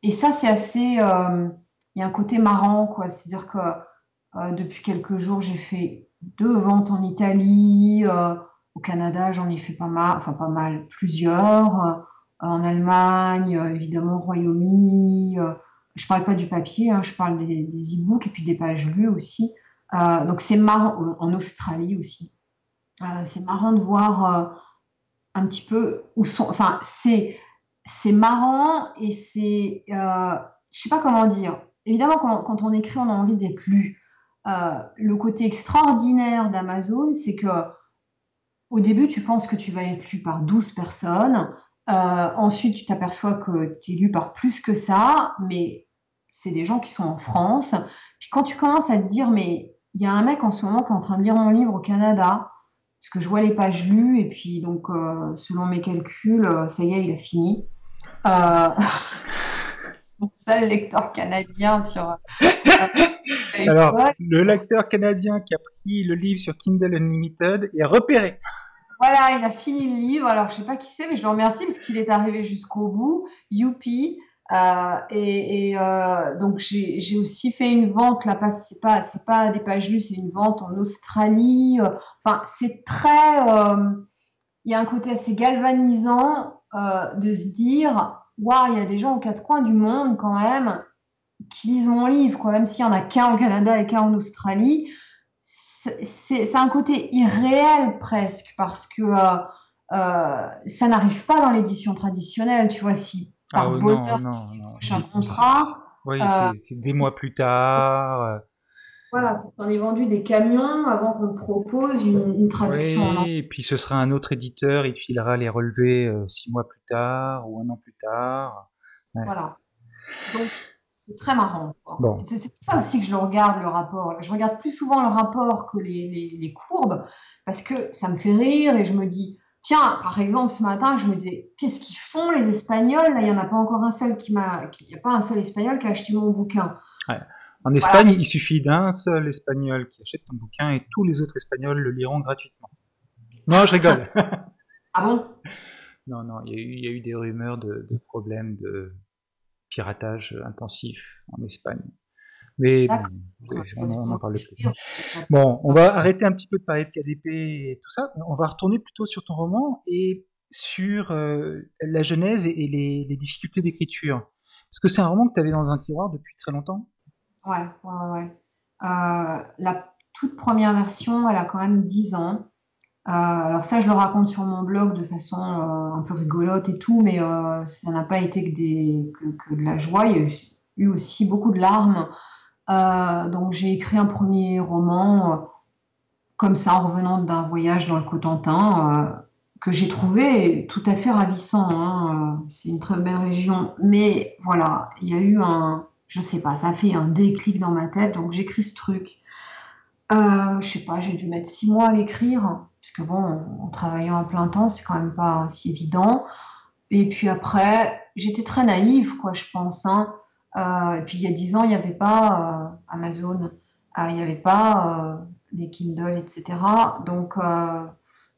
et ça, c'est assez. Il y a un côté marrant, quoi. C'est-à-dire que depuis quelques jours, j'ai fait deux ventes en Italie. au Canada, j'en ai fait pas mal, enfin pas mal, plusieurs. En Allemagne, évidemment, au Royaume-Uni. je parle pas du papier, hein, je parle des, e-books et puis des pages lues aussi. donc c'est marrant, en Australie aussi. c'est marrant de voir un petit peu où sont. Enfin, c'est c'est marrant et c'est, euh, je sais pas comment dire. Évidemment, quand, on écrit, on a envie d'être lu. Euh, le côté extraordinaire d'Amazon, c'est que au début, tu penses que tu vas être lu par 12 personnes. Euh, ensuite, tu t'aperçois que tu es lu par plus que ça, mais c'est des gens qui sont en France. Puis quand tu commences à te dire, mais il y a un mec en ce moment qui est en train de lire mon livre au Canada, parce que je vois les pages lues, et puis donc, euh, selon mes calculs, euh, ça y est, il a fini. Euh... C'est mon seul lecteur canadien sur. Alors, le lecteur canadien qui a pris le livre sur Kindle Unlimited est repéré. Voilà, il a fini le livre. Alors, je sais pas qui c'est, mais je le remercie parce qu'il est arrivé jusqu'au bout. Youpi. Euh, et, euh, donc j'ai aussi fait une vente là, c'est pas c'est pas des pages lues, c'est une vente en Australie. Euh, enfin, c'est très, il y a un côté assez galvanisant de se dire, waouh, il y a des gens aux quatre coins du monde quand même qui lisent mon livre, quoi, même s'il y en a qu'un au Canada et qu'un en Australie. C'est un côté irréel presque parce que ça n'arrive pas dans l'édition traditionnelle. Tu vois, si par ah, bonheur, non, tu un contrat. Oui, euh, c'est des mois plus tard. Euh. Voilà, on est vendu des camions avant qu'on propose une, traduction oui, en et puis ce sera un autre éditeur, il filera les relevés euh, six mois plus tard ou un an plus tard. Voilà. Donc c'est très marrant. Bon. C'est pour ça aussi que je le regarde, le rapport. Je regarde plus souvent le rapport que les, les, les courbes, parce que ça me fait rire et je me dis, Tiens, par exemple, ce matin, je me disais, qu'est-ce qu'ils font les Espagnols? Là, il n'y en a pas encore un seul qui m'a, il n'y a pas un seul Espagnol qui a acheté mon bouquin. En Espagne, il suffit d'un seul Espagnol qui achète ton bouquin et tous les autres Espagnols le liront gratuitement. Non, je rigole. ah bon? Non, non, il y, a eu, des rumeurs de problèmes de piratage intensif en Espagne. Mais on n'en parle plus. Bon, on va arrêter un petit peu de parler de KDP et tout ça. On va retourner plutôt sur ton roman et sur euh, la genèse et, les, difficultés d'écriture. Parce que c'est un roman que tu avais dans un tiroir depuis très longtemps. Ouais, ouais, ouais. Euh, la toute première version, elle a quand même 10 ans. Euh, alors ça, je le raconte sur mon blog de façon un peu rigolote et tout, mais ça n'a pas été que, de la joie. Il y a eu aussi beaucoup de larmes euh, donc j'ai écrit un premier roman euh, comme ça en revenant d'un voyage dans le Cotentin euh, que j'ai trouvé tout à fait ravissant. Hein, c'est une très belle région, mais voilà, il y a eu un, je sais pas, ça fait un déclic dans ma tête, donc j'écris ce truc. Euh, je sais pas, j'ai dû mettre six mois à l'écrire, parce que bon, en travaillant à plein temps, c'est quand même pas si évident. Et puis après, j'étais très naïve, quoi, je pense. Hein. Euh, et puis il y a dix ans, il n'y avait pas euh, Amazon, euh, il n'y avait pas les Kindle, etc. Donc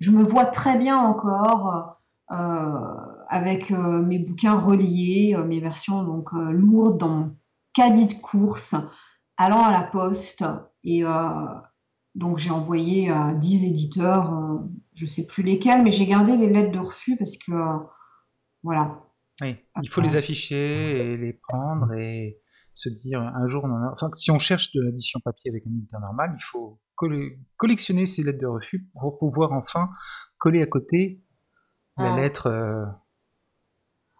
je me vois très bien encore avec mes bouquins reliés, mes versions donc lourdes dans mon caddie de course, allant à la poste. Et donc j'ai envoyé à 10 éditeurs, je ne sais plus lesquels, mais j'ai gardé les lettres de refus parce que voilà, oui, il faut les afficher et les prendre et se dire un jour, on enfin, si on cherche de l'édition papier avec un éditeur normal, il faut collectionner ces lettres de refus pour pouvoir enfin coller à côté la ah. lettre.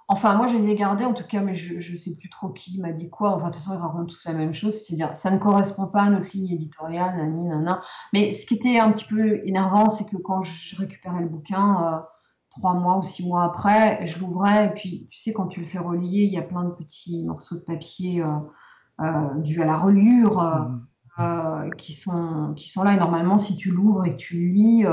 Enfin, moi, je les ai gardées en tout cas, mais je ne sais plus trop qui m'a dit quoi. Enfin, de toute façon, ils racontent tous la même chose, c'est-à-dire ça ne correspond pas à notre ligne éditoriale, nani, nana. Mais ce qui était un petit peu énervant, c'est que quand je récupérais le bouquin, euh, trois mois ou six mois après, je l'ouvrais, et puis tu sais, quand tu le fais relier, il y a plein de petits morceaux de papier euh, euh dus à la reliure mmh. euh, qui, sont, qui sont là. Et normalement, si tu l'ouvres et que tu le lis,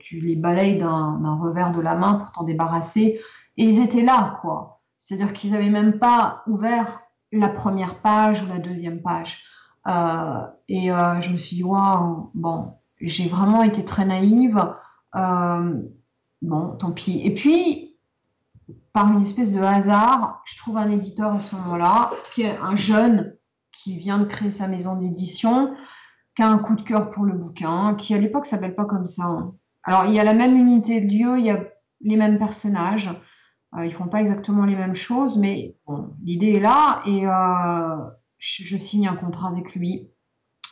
tu les balayes d'un revers de la main pour t'en débarrasser. Et ils étaient là, quoi. C'est-à-dire qu'ils n'avaient même pas ouvert la première page ou la deuxième page. et je me suis dit, waouh, bon, j'ai vraiment été très naïve. Bon, tant pis. Et puis, par une espèce de hasard, je trouve un éditeur à ce moment-là, qui est un jeune qui vient de créer sa maison d'édition. qui a un coup de cœur pour le bouquin, qui à l'époque s'appelle pas comme ça. hein. Alors, il y a la même unité de lieu, il y a les mêmes personnages. Euh, ils font pas exactement les mêmes choses, mais l'idée est là et euh, je, signe un contrat avec lui.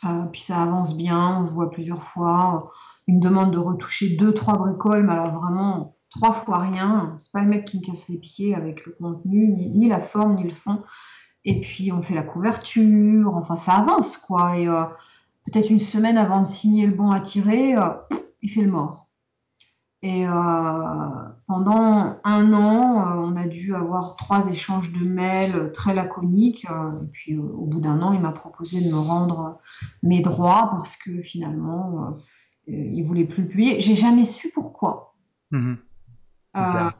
Euh, puis ça avance bien, on se voit plusieurs fois. Il me demande de retoucher deux, trois bricoles, mais alors vraiment trois fois rien. C'est pas le mec qui me casse les pieds avec le contenu, ni, la forme, ni le fond. Et puis on fait la couverture, enfin ça avance quoi. Et peut-être une semaine avant de signer le bon à tirer, il fait le mort. Et euh, pendant un an, euh, on a dû avoir trois échanges de mails très laconiques. euh, et puis euh, au bout d'un an, il m'a proposé de me rendre mes droits parce que finalement, euh, euh, il voulait plus le publier. J'ai jamais su pourquoi. Euh, Bizarre.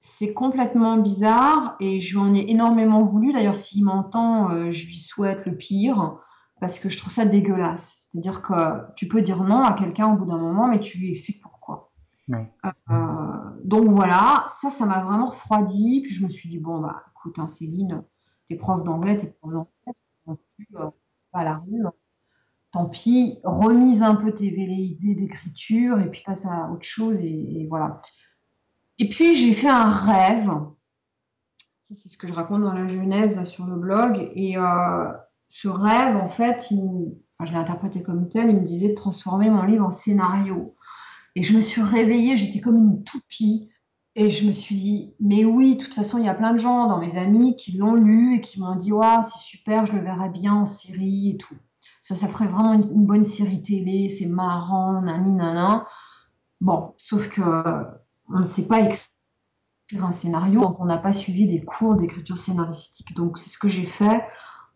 c'est complètement bizarre et je lui en ai énormément voulu. D'ailleurs, s'il m'entend, euh, je lui souhaite le pire parce que je trouve ça dégueulasse. C'est-à-dire que tu peux dire non à quelqu'un au bout d'un moment, mais tu lui expliques. Euh, donc voilà, ça, ça m'a vraiment refroidi. Puis je me suis dit, bon, bah écoute, hein, Céline, t'es prof d'anglais, t'es prof d'anglais, plus euh, pas à la rue. hein. Tant pis, remise un peu tes velléités d'écriture et puis passe à autre chose et, voilà. Et puis j'ai fait un rêve. C'est ce que je raconte dans la Genèse sur le blog. Et euh, ce rêve, en fait, je l'ai interprété comme tel. Il me disait de transformer mon livre en scénario. Et je me suis réveillée, j'étais comme une toupie. Et je me suis dit, mais oui, de toute façon, il y a plein de gens dans mes amis qui l'ont lu et qui m'ont dit, ouais, c'est super, je le verrais bien en série et tout. Ça, ça ferait vraiment une, bonne série télé, c'est marrant, nani, nana. Bon, sauf que on ne sait pas écrire un scénario, donc on n'a pas suivi des cours d'écriture scénaristique. Donc c'est ce que j'ai fait.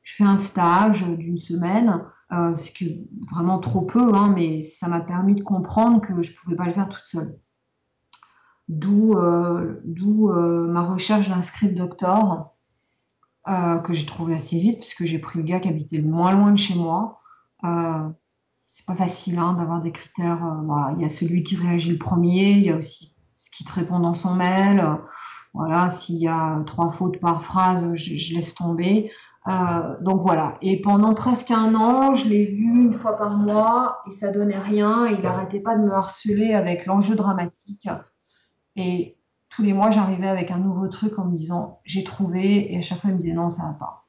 Je fais un stage d'une semaine, euh, ce qui est vraiment trop peu, hein, mais ça m'a permis de comprendre que je ne pouvais pas le faire toute seule. D'où euh, euh, ma recherche d'un script doctor euh, que j'ai trouvé assez vite, puisque j'ai pris le gars qui habitait moins loin de chez moi. C'est pas facile hein, d'avoir des critères. Il y a celui qui réagit le premier, il y a aussi ce qui te répond dans son mail. voilà, s'il y a trois fautes par phrase, je laisse tomber. Euh, donc voilà. Et pendant presque un an, je l'ai vu une fois par mois et ça donnait rien. Il n'arrêtait pas de me harceler avec l'enjeu dramatique. Et tous les mois, j'arrivais avec un nouveau truc en me disant j'ai trouvé. Et à chaque fois, il me disait non, ça va pas.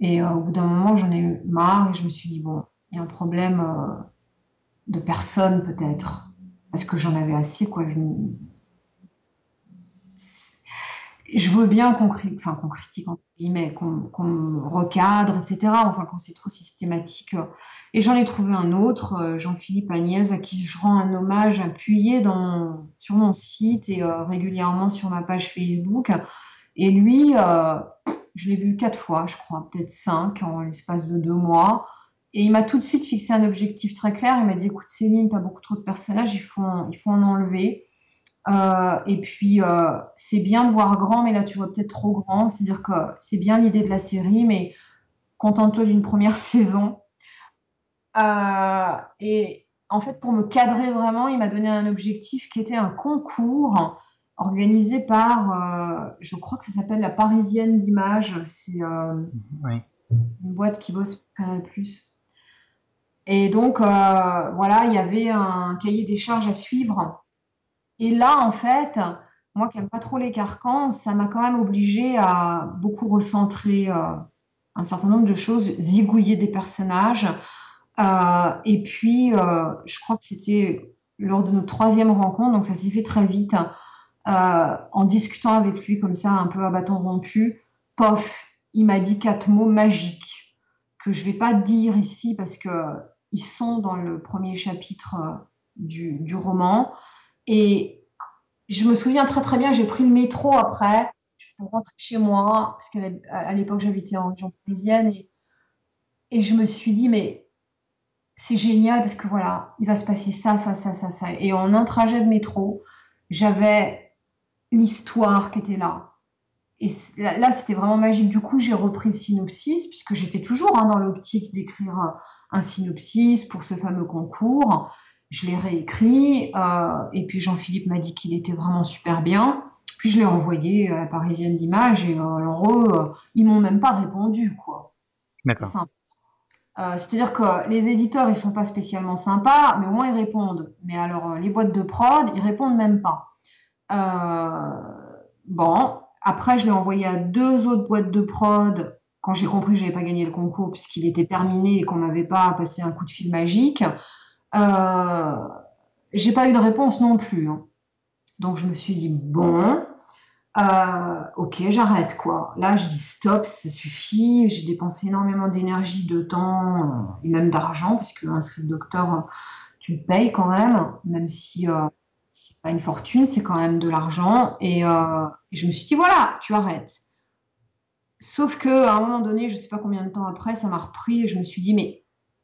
Et euh, au bout d'un moment, j'en ai eu marre et je me suis dit bon, il y a un problème euh, de personne peut-être. Parce que j'en avais assez, quoi. Je, je veux bien qu'on critique, entre qu'on recadre, etc. Enfin, quand c'est trop systématique. Et j'en ai trouvé un autre, euh, Jean-Philippe Agnès, à qui je rends un hommage appuyé dans sur mon site et euh, régulièrement sur ma page Facebook. Et lui, euh, je l'ai vu quatre fois, je crois, peut-être cinq en l'espace de deux mois. Et il m'a tout de suite fixé un objectif très clair. Il m'a dit, écoute Céline, tu as beaucoup trop de personnages, il faut en enlever. Euh, et puis, euh, c'est bien de voir grand, mais là, tu vois peut-être trop grand. C'est-à-dire que c'est bien l'idée de la série, mais contente-toi d'une première saison. Euh, et en fait, pour me cadrer vraiment, il m'a donné un objectif qui était un concours organisé par, je crois que ça s'appelle la Parisienne d'Images. C'est Oui. une boîte qui bosse pour Canal+. Et donc, voilà, il y avait un cahier des charges à suivre. Et là, en fait, moi qui n'aime pas trop les carcans, ça m'a quand même obligé à beaucoup recentrer euh, un certain nombre de choses, zigouiller des personnages. Euh, et puis, euh, je crois que c'était lors de notre troisième rencontre, donc ça s'est fait très vite, en discutant avec lui comme ça, un peu à bâton rompu, pof, il m'a dit quatre mots magiques que je vais pas dire ici parce que ils sont dans le premier chapitre du roman. Et je me souviens très très bien, j'ai pris le métro après pour rentrer chez moi, parce qu'à l'époque j'habitais en région parisienne, et, je me suis dit, mais c'est génial parce que voilà, il va se passer ça, ça, ça, ça, ça. Et en un trajet de métro, j'avais l'histoire qui était là. Et là, c'était vraiment magique. Du coup, j'ai repris le synopsis, puisque j'étais toujours hein, dans l'optique d'écrire un synopsis pour ce fameux concours. Je l'ai réécrit, euh, et puis Jean-Philippe m'a dit qu'il était vraiment super bien. Puis je l'ai envoyé à la Parisienne d'Images, et euh, alors eux, euh, ils m'ont même pas répondu, quoi. D'accord. c'est-à-dire que les éditeurs, ils sont pas spécialement sympas, mais au moins ils répondent. Mais alors, les boîtes de prod, ils répondent même pas. bon, après, je l'ai envoyé à deux autres boîtes de prod quand j'ai compris que je n'avais pas gagné le concours puisqu'il était terminé et qu'on m'avait pas passé un coup de fil magique. Euh, j'ai pas eu de réponse non plus. Hein. Donc je me suis dit bon, euh, ok, j'arrête quoi. Là, je dis stop, ça suffit. J'ai dépensé énormément d'énergie, de temps euh, et même d'argent parce que un script docteur, tu le payes quand même, même si c'est pas une fortune, c'est quand même de l'argent. Et, et, je me suis dit voilà, tu arrêtes. Sauf que à un moment donné, je sais pas combien de temps après, ça m'a repris et je me suis dit mais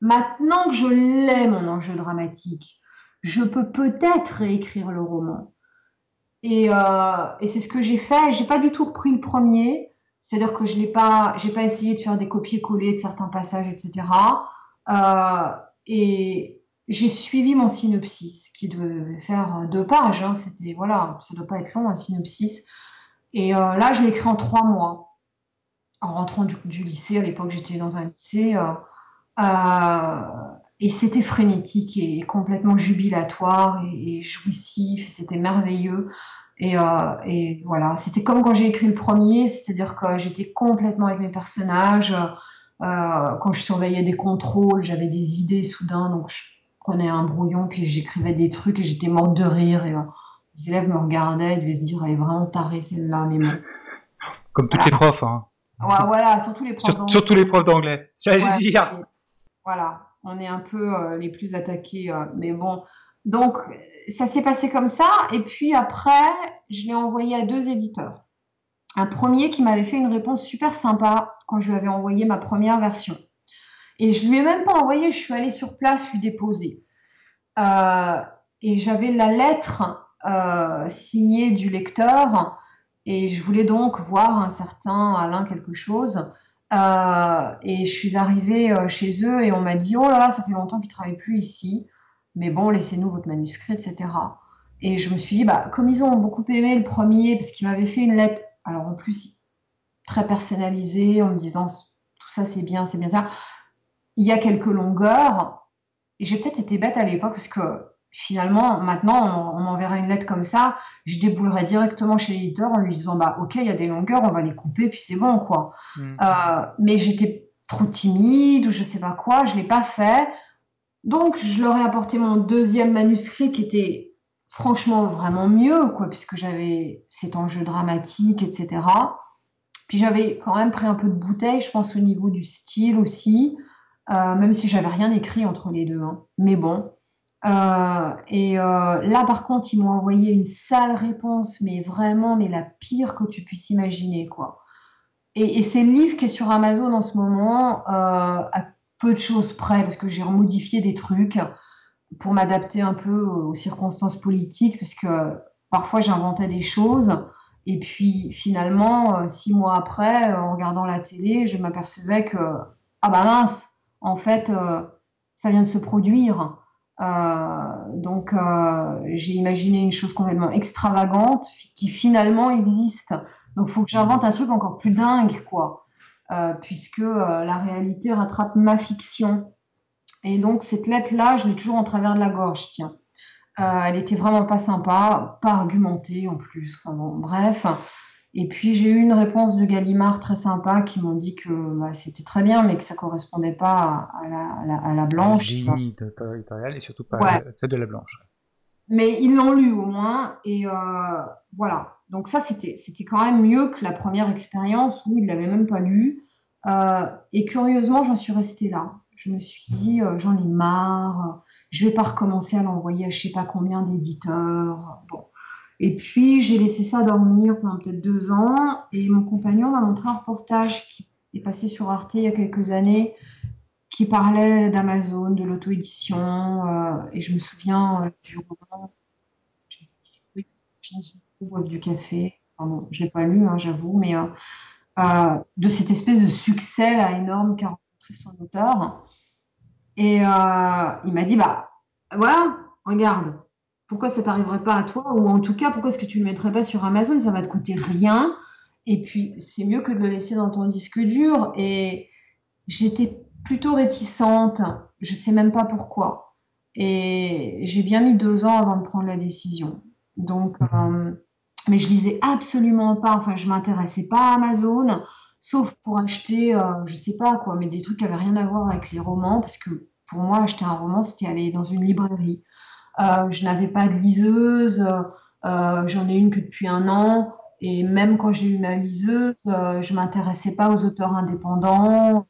maintenant que je l'ai mon enjeu dramatique je peux peut-être réécrire le roman. Et, euh, et c'est ce que j'ai fait. J'ai pas du tout repris le premier. C'est-à-dire que je n'ai pas, j'ai pas essayé de faire des copier-coller de certains passages, etc. Euh, et j'ai suivi mon synopsis, qui devait faire deux pages. Hein. C'était voilà, ça doit pas être long un synopsis. Et euh, là, je l'ai écrit en trois mois, en rentrant du, du lycée. À l'époque, j'étais dans un lycée. Euh, et c'était frénétique et complètement jubilatoire et, jouissif, c'était merveilleux. Et, euh, et, voilà, c'était comme quand j'ai écrit le premier, c'est-à-dire que j'étais complètement avec mes personnages. Euh, quand je surveillais des contrôles, j'avais des idées soudain, donc je prenais un brouillon, puis j'écrivais des trucs et j'étais morte de rire. Et euh, les élèves me regardaient, ils devaient se dire, elle est vraiment tarée celle-là, mais bon. Comme toutes les profs, hein. Ouais, voilà, surtout les profs d'anglais. Surtout les profs d'anglais. J'allais dire. Voilà on est un peu euh, les plus attaqués. Euh, mais bon, donc ça s'est passé comme ça. Et puis après, je l'ai envoyé à deux éditeurs. Un premier qui m'avait fait une réponse super sympa quand je lui avais envoyé ma première version. Et je lui ai même pas envoyé, je suis allée sur place lui déposer. Euh, et j'avais la lettre signée du lecteur. Et je voulais donc voir un certain Alain quelque chose. Euh, et je suis arrivée euh, chez eux et on m'a dit Oh là là, ça fait longtemps qu'ils ne travaillent plus ici, mais bon, laissez-nous votre manuscrit, etc. Et je me suis dit bah, Comme ils ont beaucoup aimé le premier, parce qu'ils m'avaient fait une lettre, alors en plus très personnalisée, en me disant Tout ça c'est bien, c'est bien ça, il y a quelques longueurs. Et j'ai peut-être été bête à l'époque parce que finalement, maintenant, on, m'enverrait une lettre comme ça, je déboulerais directement chez l'éditeur en lui disant bah ok, il y a des longueurs, on va les couper, puis c'est bon quoi. Mm. Euh, mais j'étais trop timide ou je sais pas quoi, je l'ai pas fait. Donc je leur ai apporté mon deuxième manuscrit qui était franchement vraiment mieux quoi, puisque j'avais cet enjeu dramatique, etc. Puis j'avais quand même pris un peu de bouteille, je pense au niveau du style aussi, euh, même si j'avais rien écrit entre les deux. Hein. Mais bon, euh, et euh, là, par contre, ils m'ont envoyé une sale réponse, mais vraiment, mais la pire que tu puisses imaginer, quoi. Et, c'est le livre qui est sur Amazon en ce moment, euh, à peu de choses près, parce que j'ai remodifié des trucs pour m'adapter un peu aux circonstances politiques, parce que parfois j'inventais des choses, et puis finalement, six mois après, en regardant la télé, je m'apercevais que, ah bah mince, en fait, ça vient de se produire. Euh, donc euh, j'ai imaginé une chose complètement extravagante qui finalement existe. Donc faut que j'invente un truc encore plus dingue, quoi, euh, puisque la réalité rattrape ma fiction. Et donc cette lettre-là, je l'ai toujours en travers de la gorge, tiens. elle était vraiment pas sympa, pas argumentée en plus. Enfin bon, bref. Et puis j'ai eu une réponse de Gallimard très sympa qui m'ont dit que bah, c'était très bien, mais que ça correspondait pas à, la, à la, blanche. Génie et surtout pas à celle de la blanche. Mais ils l'ont lu au moins, et euh, voilà. Donc ça, c'était c'était quand même mieux que la première expérience où ils l'avaient même pas lu. Euh, et curieusement, j'en suis restée là. Je me suis dit, euh, j'en ai marre, je vais pas recommencer à l'envoyer à je sais pas combien d'éditeurs. Bon. Et puis, j'ai laissé ça dormir pendant peut-être deux ans. Et mon compagnon m'a montré un reportage qui est passé sur Arte il y a quelques années, qui parlait d'Amazon, de l'auto-édition. Euh, et je me souviens euh, du roman. Boire du café. Bon, je ne l'ai pas lu, hein, j'avoue, mais euh, de cette espèce de succès là, énorme qu'a rencontré son auteur. Et il m'a dit, bah voilà, regarde, pourquoi ça t'arriverait pas à toi Ou en tout cas, pourquoi est-ce que tu le mettrais pas sur Amazon? Ça va te coûter rien. Et puis, c'est mieux que de le laisser dans ton disque dur. Et j'étais plutôt réticente. Je sais même pas pourquoi. Et j'ai bien mis deux ans avant de prendre la décision. Donc, euh, mais je lisais absolument pas. Enfin, je m'intéressais pas à Amazon, sauf pour acheter, euh, je sais pas quoi, mais des trucs qui avaient rien à voir avec les romans, parce que pour moi, acheter un roman, c'était aller dans une librairie. Euh, je n'avais pas de liseuse. Euh, j'en ai une que depuis un an. Et même quand j'ai eu ma liseuse, euh, je m'intéressais pas aux auteurs indépendants,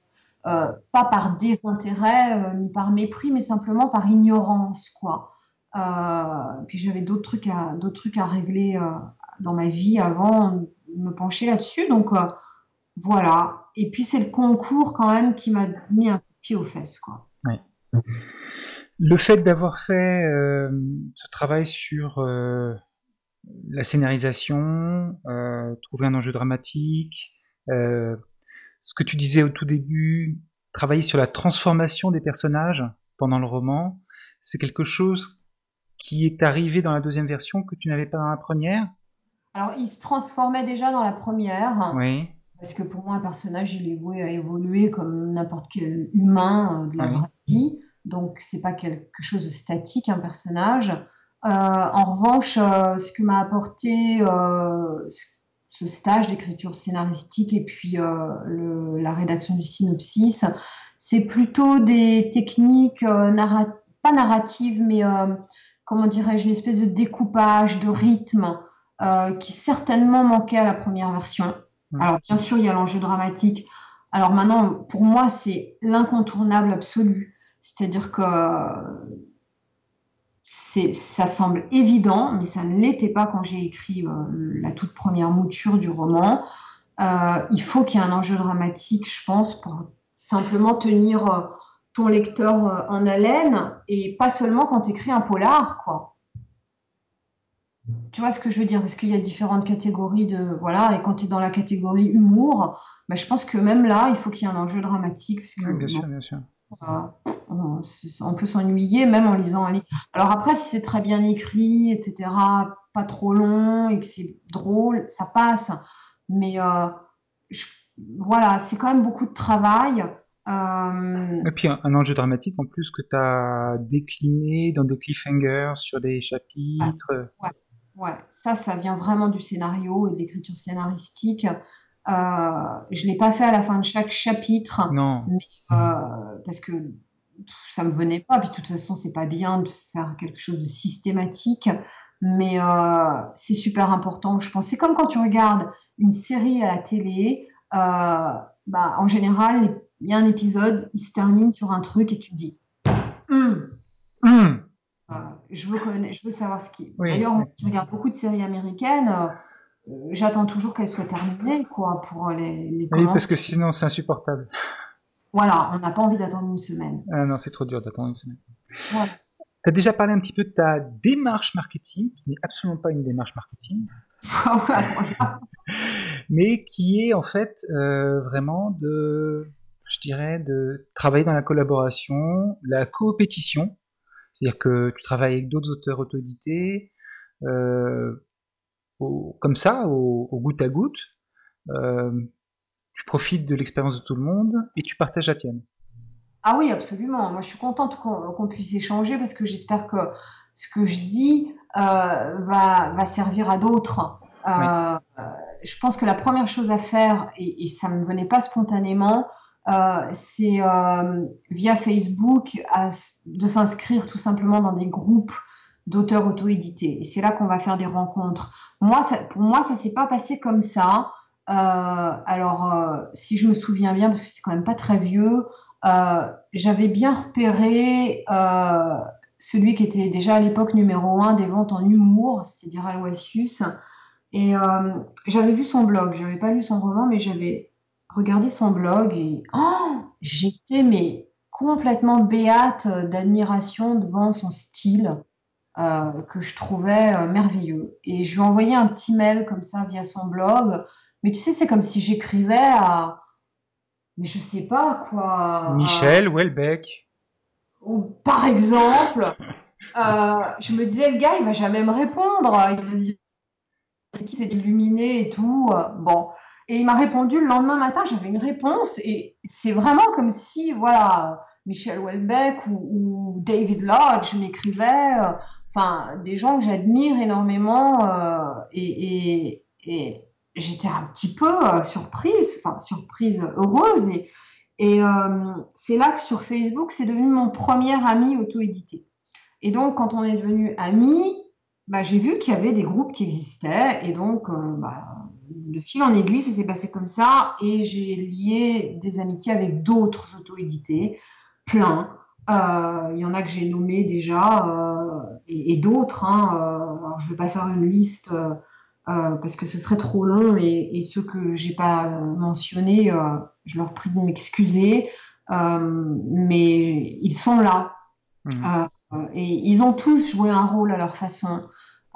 euh, pas par désintérêt euh, ni par mépris, mais simplement par ignorance, quoi. Euh, puis j'avais d'autres trucs à trucs à régler euh, dans ma vie avant de me pencher là-dessus. Donc euh, voilà. Et puis c'est le concours quand même qui m'a mis un pied aux fesses, quoi. Le fait d'avoir fait euh, ce travail sur euh, la scénarisation, euh, trouver un enjeu dramatique, ce que tu disais au tout début, travailler sur la transformation des personnages pendant le roman, c'est quelque chose qui est arrivé dans la deuxième version que tu n'avais pas dans la première? Alors il se transformait déjà dans la première. Oui, Parce que pour moi, un personnage, il est voué à évoluer comme n'importe quel humain de la vraie vie. Donc, c'est pas quelque chose de statique, un personnage. Euh, en revanche, euh, ce que m'a apporté euh, ce stage d'écriture scénaristique et puis le- la rédaction du synopsis, c'est plutôt des techniques pas narratives, mais comment dirais-je, une espèce de découpage, de rythme qui certainement manquait à la première version. Mm. Alors, bien sûr, il y a l'enjeu dramatique. Alors maintenant, pour moi, c'est l'incontournable absolu. C'est-à-dire que ça semble évident, mais ça ne l'était pas quand j'ai écrit euh, la toute première mouture du roman. Euh, il faut qu'il y ait un enjeu dramatique, je pense, pour simplement tenir euh, ton lecteur en haleine et pas seulement quand tu écris un polar, quoi. Tu vois ce que je veux dire? Parce qu'il y a différentes catégories de. Voilà, et quand tu es dans la catégorie humour, bah, je pense que même là, il faut qu'il y ait un enjeu dramatique, parce que Oui, bien sûr, bien sûr. Euh, on, on peut s'ennuyer même en lisant un livre. Alors après, si c'est très bien écrit, etc., pas trop long et que c'est drôle, ça passe. Mais euh, je- voilà, c'est quand même beaucoup de travail. Euh, Et puis un, un enjeu dramatique en plus que tu as décliné dans des cliffhangers sur des chapitres. ouais, ça, ça vient vraiment du scénario et de l'écriture scénaristique. Euh, je l'ai pas fait à la fin de chaque chapitre. Non, Euh, parce que ça me venait pas. Puis de toute façon, c'est pas bien de faire quelque chose de systématique, mais euh, c'est super important. Je pense c'est comme quand tu regardes une série à la télé. euh, bah, en général, il y a un épisode, il se termine sur un truc et tu te dis, Hum, Hum, euh, je veux je veux savoir ce qui. Oui. D'ailleurs, qui regarde beaucoup de séries américaines. J'attends toujours qu'elles soient terminées, quoi, pour les, les oui, parce que sinon c'est insupportable. Voilà, on n'a pas envie d'attendre une semaine. Ah non, c'est trop dur d'attendre une semaine. Voilà. Tu as déjà parlé un petit peu de ta démarche marketing, qui n'est absolument pas une démarche marketing, mais qui est en fait euh, vraiment de, je dirais, de travailler dans la collaboration, la coopétition, c'est-à-dire que tu travailles avec d'autres auteurs auto-édités, euh, au- comme ça, au, au goutte à goutte, euh, tu profites de l'expérience de tout le monde et tu partages la tienne. Ah oui, absolument. Moi, je suis contente qu'on puisse échanger parce que j'espère que ce que je dis euh, va, va servir à d'autres. Euh, je pense que la première chose à faire, et, et ça ne me venait pas spontanément, euh, c'est via Facebook à de s'inscrire tout simplement dans des groupes d'auteurs auto-édités. Et c'est là qu'on va faire des rencontres. Moi, pour moi, ça s'est pas passé comme ça. Euh, alors, euh, si je me souviens bien, parce que c'est quand même pas très vieux, euh, j'avais bien repéré celui qui était déjà à l'époque numéro un des ventes en humour, c'est-à-dire Aloysius. Et j'avais vu son blog, j'avais pas lu son roman, mais j'avais regardé son blog et oh, j'étais mais complètement béate d'admiration devant son style euh, que je trouvais euh, merveilleux. Et je lui ai envoyé un petit mail comme ça via son blog. Mais tu sais, c'est comme si j'écrivais à, mais je sais pas quoi. Michel Houellebecq. ou par exemple, euh, je me disais, le gars, il va jamais me répondre. Il va se dire, c'est qui s'est illuminé et tout. Bon. Et il m'a répondu le lendemain matin, j'avais une réponse et c'est vraiment comme si, voilà, Michel Houellebecq ou, David Lodge m'écrivaient, enfin, des gens que j'admire énormément euh, et, j'étais un petit peu euh, surprise, enfin, surprise heureuse et, et c'est là que sur Facebook, c'est devenu mon premier ami auto-édité. Et donc, quand on est devenu amis, bah, j'ai vu qu'il y avait des groupes qui existaient et donc, bah, de fil en aiguille, ça s'est passé comme ça et j'ai lié des amitiés avec d'autres auto-édités, plein. Euh, il y en a que j'ai nommés déjà euh, et, d'autres. Hein, euh, je ne vais pas faire une liste parce que ce serait trop long et, ceux que j'ai pas mentionnés, je leur prie de m'excuser. mais ils sont là. Mmh. et ils ont tous joué un rôle à leur façon.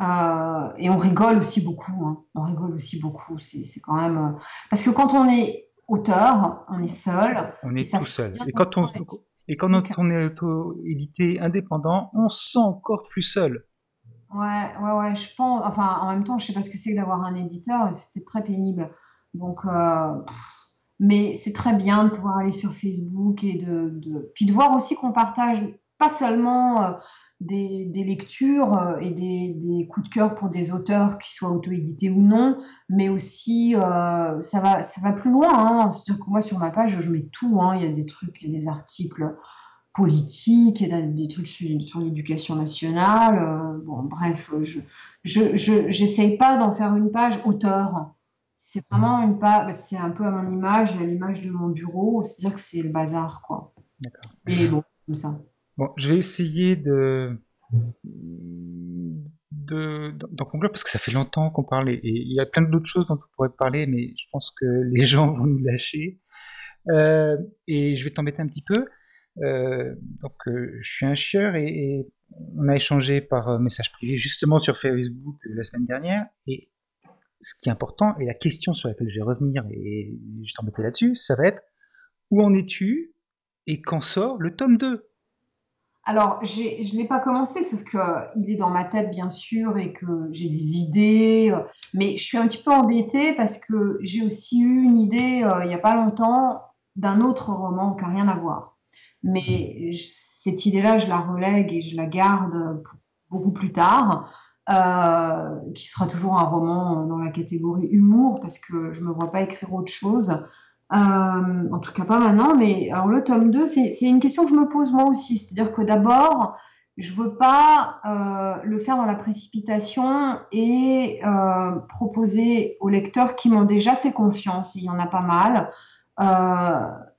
Euh, et on rigole aussi beaucoup. Hein. On rigole aussi beaucoup. C'est quand même. Euh, parce que quand on est auteur, on est seul. On est tout seul. Et quand on, et quand on est auto-édité indépendant, on se sent encore plus seul. Ouais, ouais, ouais. Je pense. Enfin, en même temps, je sais pas ce que c'est que d'avoir un éditeur. C'était très pénible. Donc. Euh, mais c'est très bien de pouvoir aller sur Facebook et de, de... puis de voir aussi qu'on partage pas seulement des, lectures euh, et des, coups de cœur pour des auteurs qui soient auto-édités ou non, mais aussi euh, ça, va, ça va plus loin. Hein. C'est-à-dire que moi, sur ma page, je mets tout. Hein. Il y a des trucs, il y a des articles politiques, il y a des trucs sur, l'éducation nationale. Euh, bon, bref, je j'essaye je, pas d'en faire une page auteur. C'est vraiment une page, c'est un peu à mon image, à l'image de mon bureau, c'est-à-dire que c'est le bazar, quoi. Et bon, comme ça. Bon, je vais essayer de d'en conclure parce que ça fait longtemps qu'on parlait et il y a plein d'autres choses dont on pourrait parler, mais je pense que les gens vont nous lâcher. Euh, et je vais t'embêter un petit peu. Euh, donc, euh, je suis un chieur et, on a échangé par message privé justement sur Facebook la semaine dernière. Et ce qui est important et la question sur laquelle je vais revenir et je t'embêter là-dessus, ça va être où en es-tu et quand sort le tome 2 alors, je ne l'ai pas commencé, sauf qu'il il est dans ma tête, bien sûr, et que j'ai des idées. Euh, mais je suis un petit peu embêtée parce que j'ai aussi eu une idée, euh, il n'y a pas longtemps, d'un autre roman qui n'a rien à voir. Mais cette idée-là, je la relègue et je la garde beaucoup plus tard, euh, qui sera toujours un roman dans la catégorie humour, parce que je ne me vois pas écrire autre chose. Euh, en tout cas pas maintenant, mais alors le tome 2, c'est une question que je me pose moi aussi. C'est-à-dire que d'abord, je veux pas euh, le faire dans la précipitation et euh, proposer aux lecteurs qui m'ont déjà fait confiance, il y en a pas mal,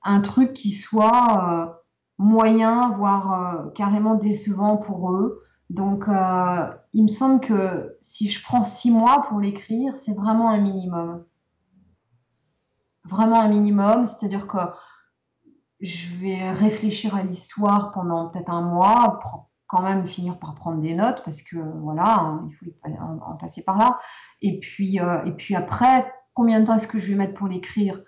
un truc qui soit moyen, voire carrément décevant pour eux. Donc, il me semble que si je prends six mois pour l'écrire, c'est vraiment un minimum vraiment un minimum, c'est-à-dire que je vais réfléchir à l'histoire pendant peut-être un mois, quand même finir par prendre des notes parce que voilà, hein, il faut en, passer par là. Et puis, euh, et puis après, combien de temps est-ce que je vais mettre pour l'écrire?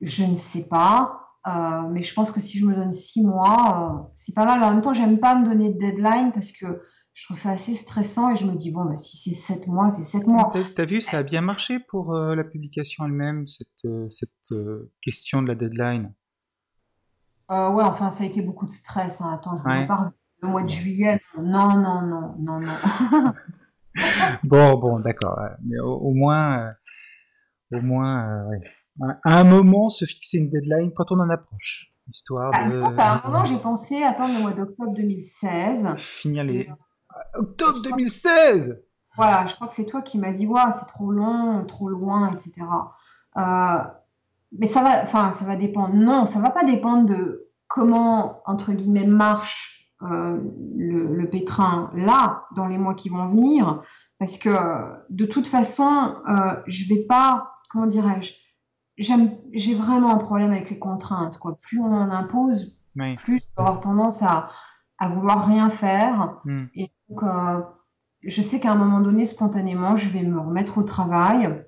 Je ne sais pas. Euh, mais je pense que si je me donne six mois, euh, c'est pas mal. En même temps, j'aime pas me donner de deadline parce que je trouve ça assez stressant et je me dis, bon, bah, si c'est 7 mois, c'est 7 mois. T'as vu, ça a bien marché pour euh, la publication elle-même, cette, euh, cette euh, question de la deadline? Ouais, enfin, ça a été beaucoup de stress. Hein. Attends, je ouais. pas le mois de juillet. Non, non, non, non, non. bon, bon, d'accord. Mais au, moins, au moins, à un moment, se fixer une deadline quand on en approche. Histoire de... à un moment, j'ai pensé attendre le mois d'octobre 2016. Finir les, Octobre 2016 Voilà, je crois que c'est toi qui m'as dit, ouais, c'est trop long, trop loin, etc. Euh, mais ça va, enfin, ça va dépendre. Non, ça va pas dépendre de comment, entre guillemets, marche euh, le, pétrin là, dans les mois qui vont venir. Parce que de toute façon, euh, je vais pas, comment dirais-je, j'ai vraiment un problème avec les contraintes. Quoi. Plus on en impose, plus je vais avoir tendance à, à vouloir rien faire. Hmm. Et donc, euh, je sais qu'à un moment donné, spontanément, je vais me remettre au travail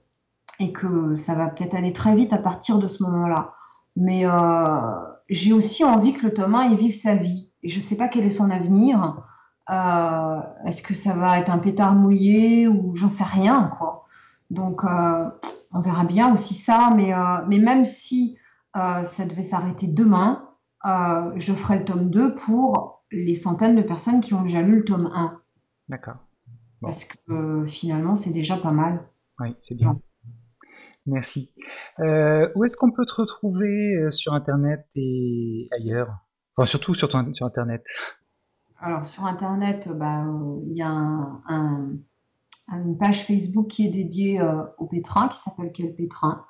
et que ça va peut-être aller très vite à partir de ce moment-là. Mais euh, j'ai aussi envie que le Thomas il vive sa vie. Et je ne sais pas quel est son avenir. Euh, est-ce que ça va être un pétard mouillé ou j'en sais rien, quoi. Donc, on verra bien aussi ça, mais, mais même si ça devait s'arrêter demain, je ferai le tome 2 pour les centaines de personnes qui ont déjà lu le tome 1. D'accord. Parce que finalement, c'est déjà pas mal. Oui, c'est bien. Merci. Euh, où est-ce qu'on peut te retrouver euh, sur Internet et ailleurs? Enfin, surtout sur, sur Internet. Alors, sur Internet, bah, il y a un, une page Facebook qui est dédiée euh, au pétrin, qui s'appelle Quel pétrin?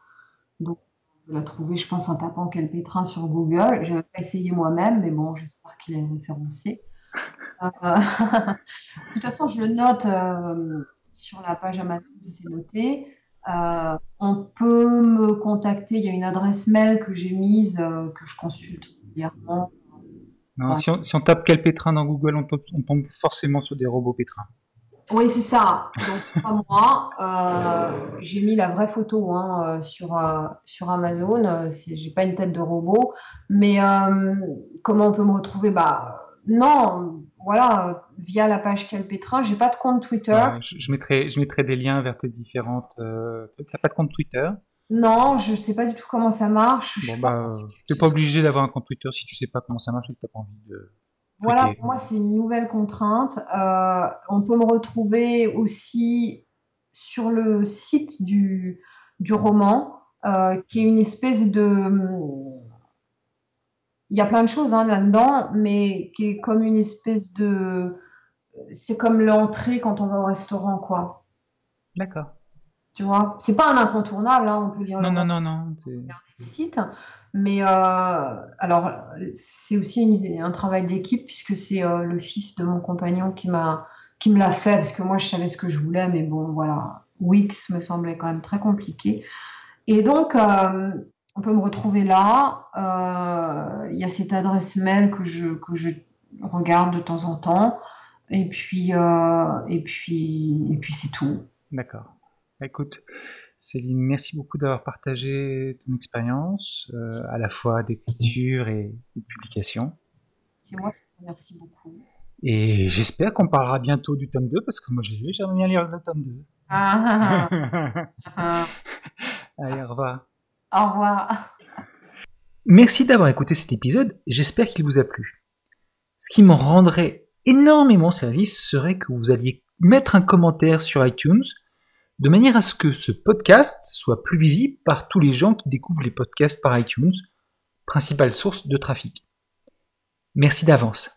Donc, vous la trouver, je pense, en tapant Quel pétrin sur Google. Je n'ai pas essayé moi-même, mais bon, j'espère qu'il est référencé. de toute façon, je le note sur la page Amazon, c'est noté. Euh, on peut me contacter, il y a une adresse mail que j'ai mise, euh, que je consulte régulièrement. si, on, tape quel pétrin dans Google, on tombe, forcément sur des robots pétrins. Oui, c'est ça. Donc, pas moi. Euh, j'ai mis la vraie photo hein, sur, sur Amazon. J'ai pas une tête de robot. Mais comment on peut me retrouver? Bah, Non, voilà, via la page Calpétrin. J'ai pas de compte Twitter. je, mettrai, je mettrai des liens vers tes différentes. Euh, tu n'as pas de compte Twitter? Non, je sais pas du tout comment ça marche. Bon, bah, tu n'es pas obligé d'avoir un compte Twitter si tu sais pas comment ça marche et que tu n'as pas envie de. Voilà, pour moi, c'est une nouvelle contrainte. Euh, on peut me retrouver aussi sur le site du, du roman, euh, qui est une espèce de il y a plein de choses hein, là-dedans, mais qui est comme une espèce de. C'est comme l'entrée quand on va au restaurant, quoi. D'accord. Tu vois, c'est pas un incontournable, hein, on peut lire non, non, non, non, le site, mais euh, alors c'est aussi un travail d'équipe puisque c'est euh, le fils de mon compagnon qui m'a qui me l'a fait parce que moi je savais ce que je voulais, mais bon voilà, Wix me semblait quand même très compliqué. Et donc euh, on peut me retrouver là. Il y a cette adresse mail que je, que je regarde de temps en temps. Et puis, et puis, et puis c'est tout. D'accord. Écoute, Céline, merci beaucoup d'avoir partagé ton expérience, euh, à la fois d'écriture et de publication. C'est moi qui te remercie beaucoup. Et j'espère qu'on parlera bientôt du tome 2, parce que moi j'ai lu, j'aimerais bien lire le tome 2. Ah, ah, ah, Allez, au revoir. Au revoir. Merci d'avoir écouté cet épisode, j'espère qu'il vous a plu. Ce qui me rendrait énormément service serait que vous alliez mettre un commentaire sur iTunes, de manière à ce que ce podcast soit plus visible par tous les gens qui découvrent les podcasts par iTunes, principale source de trafic. Merci d'avance.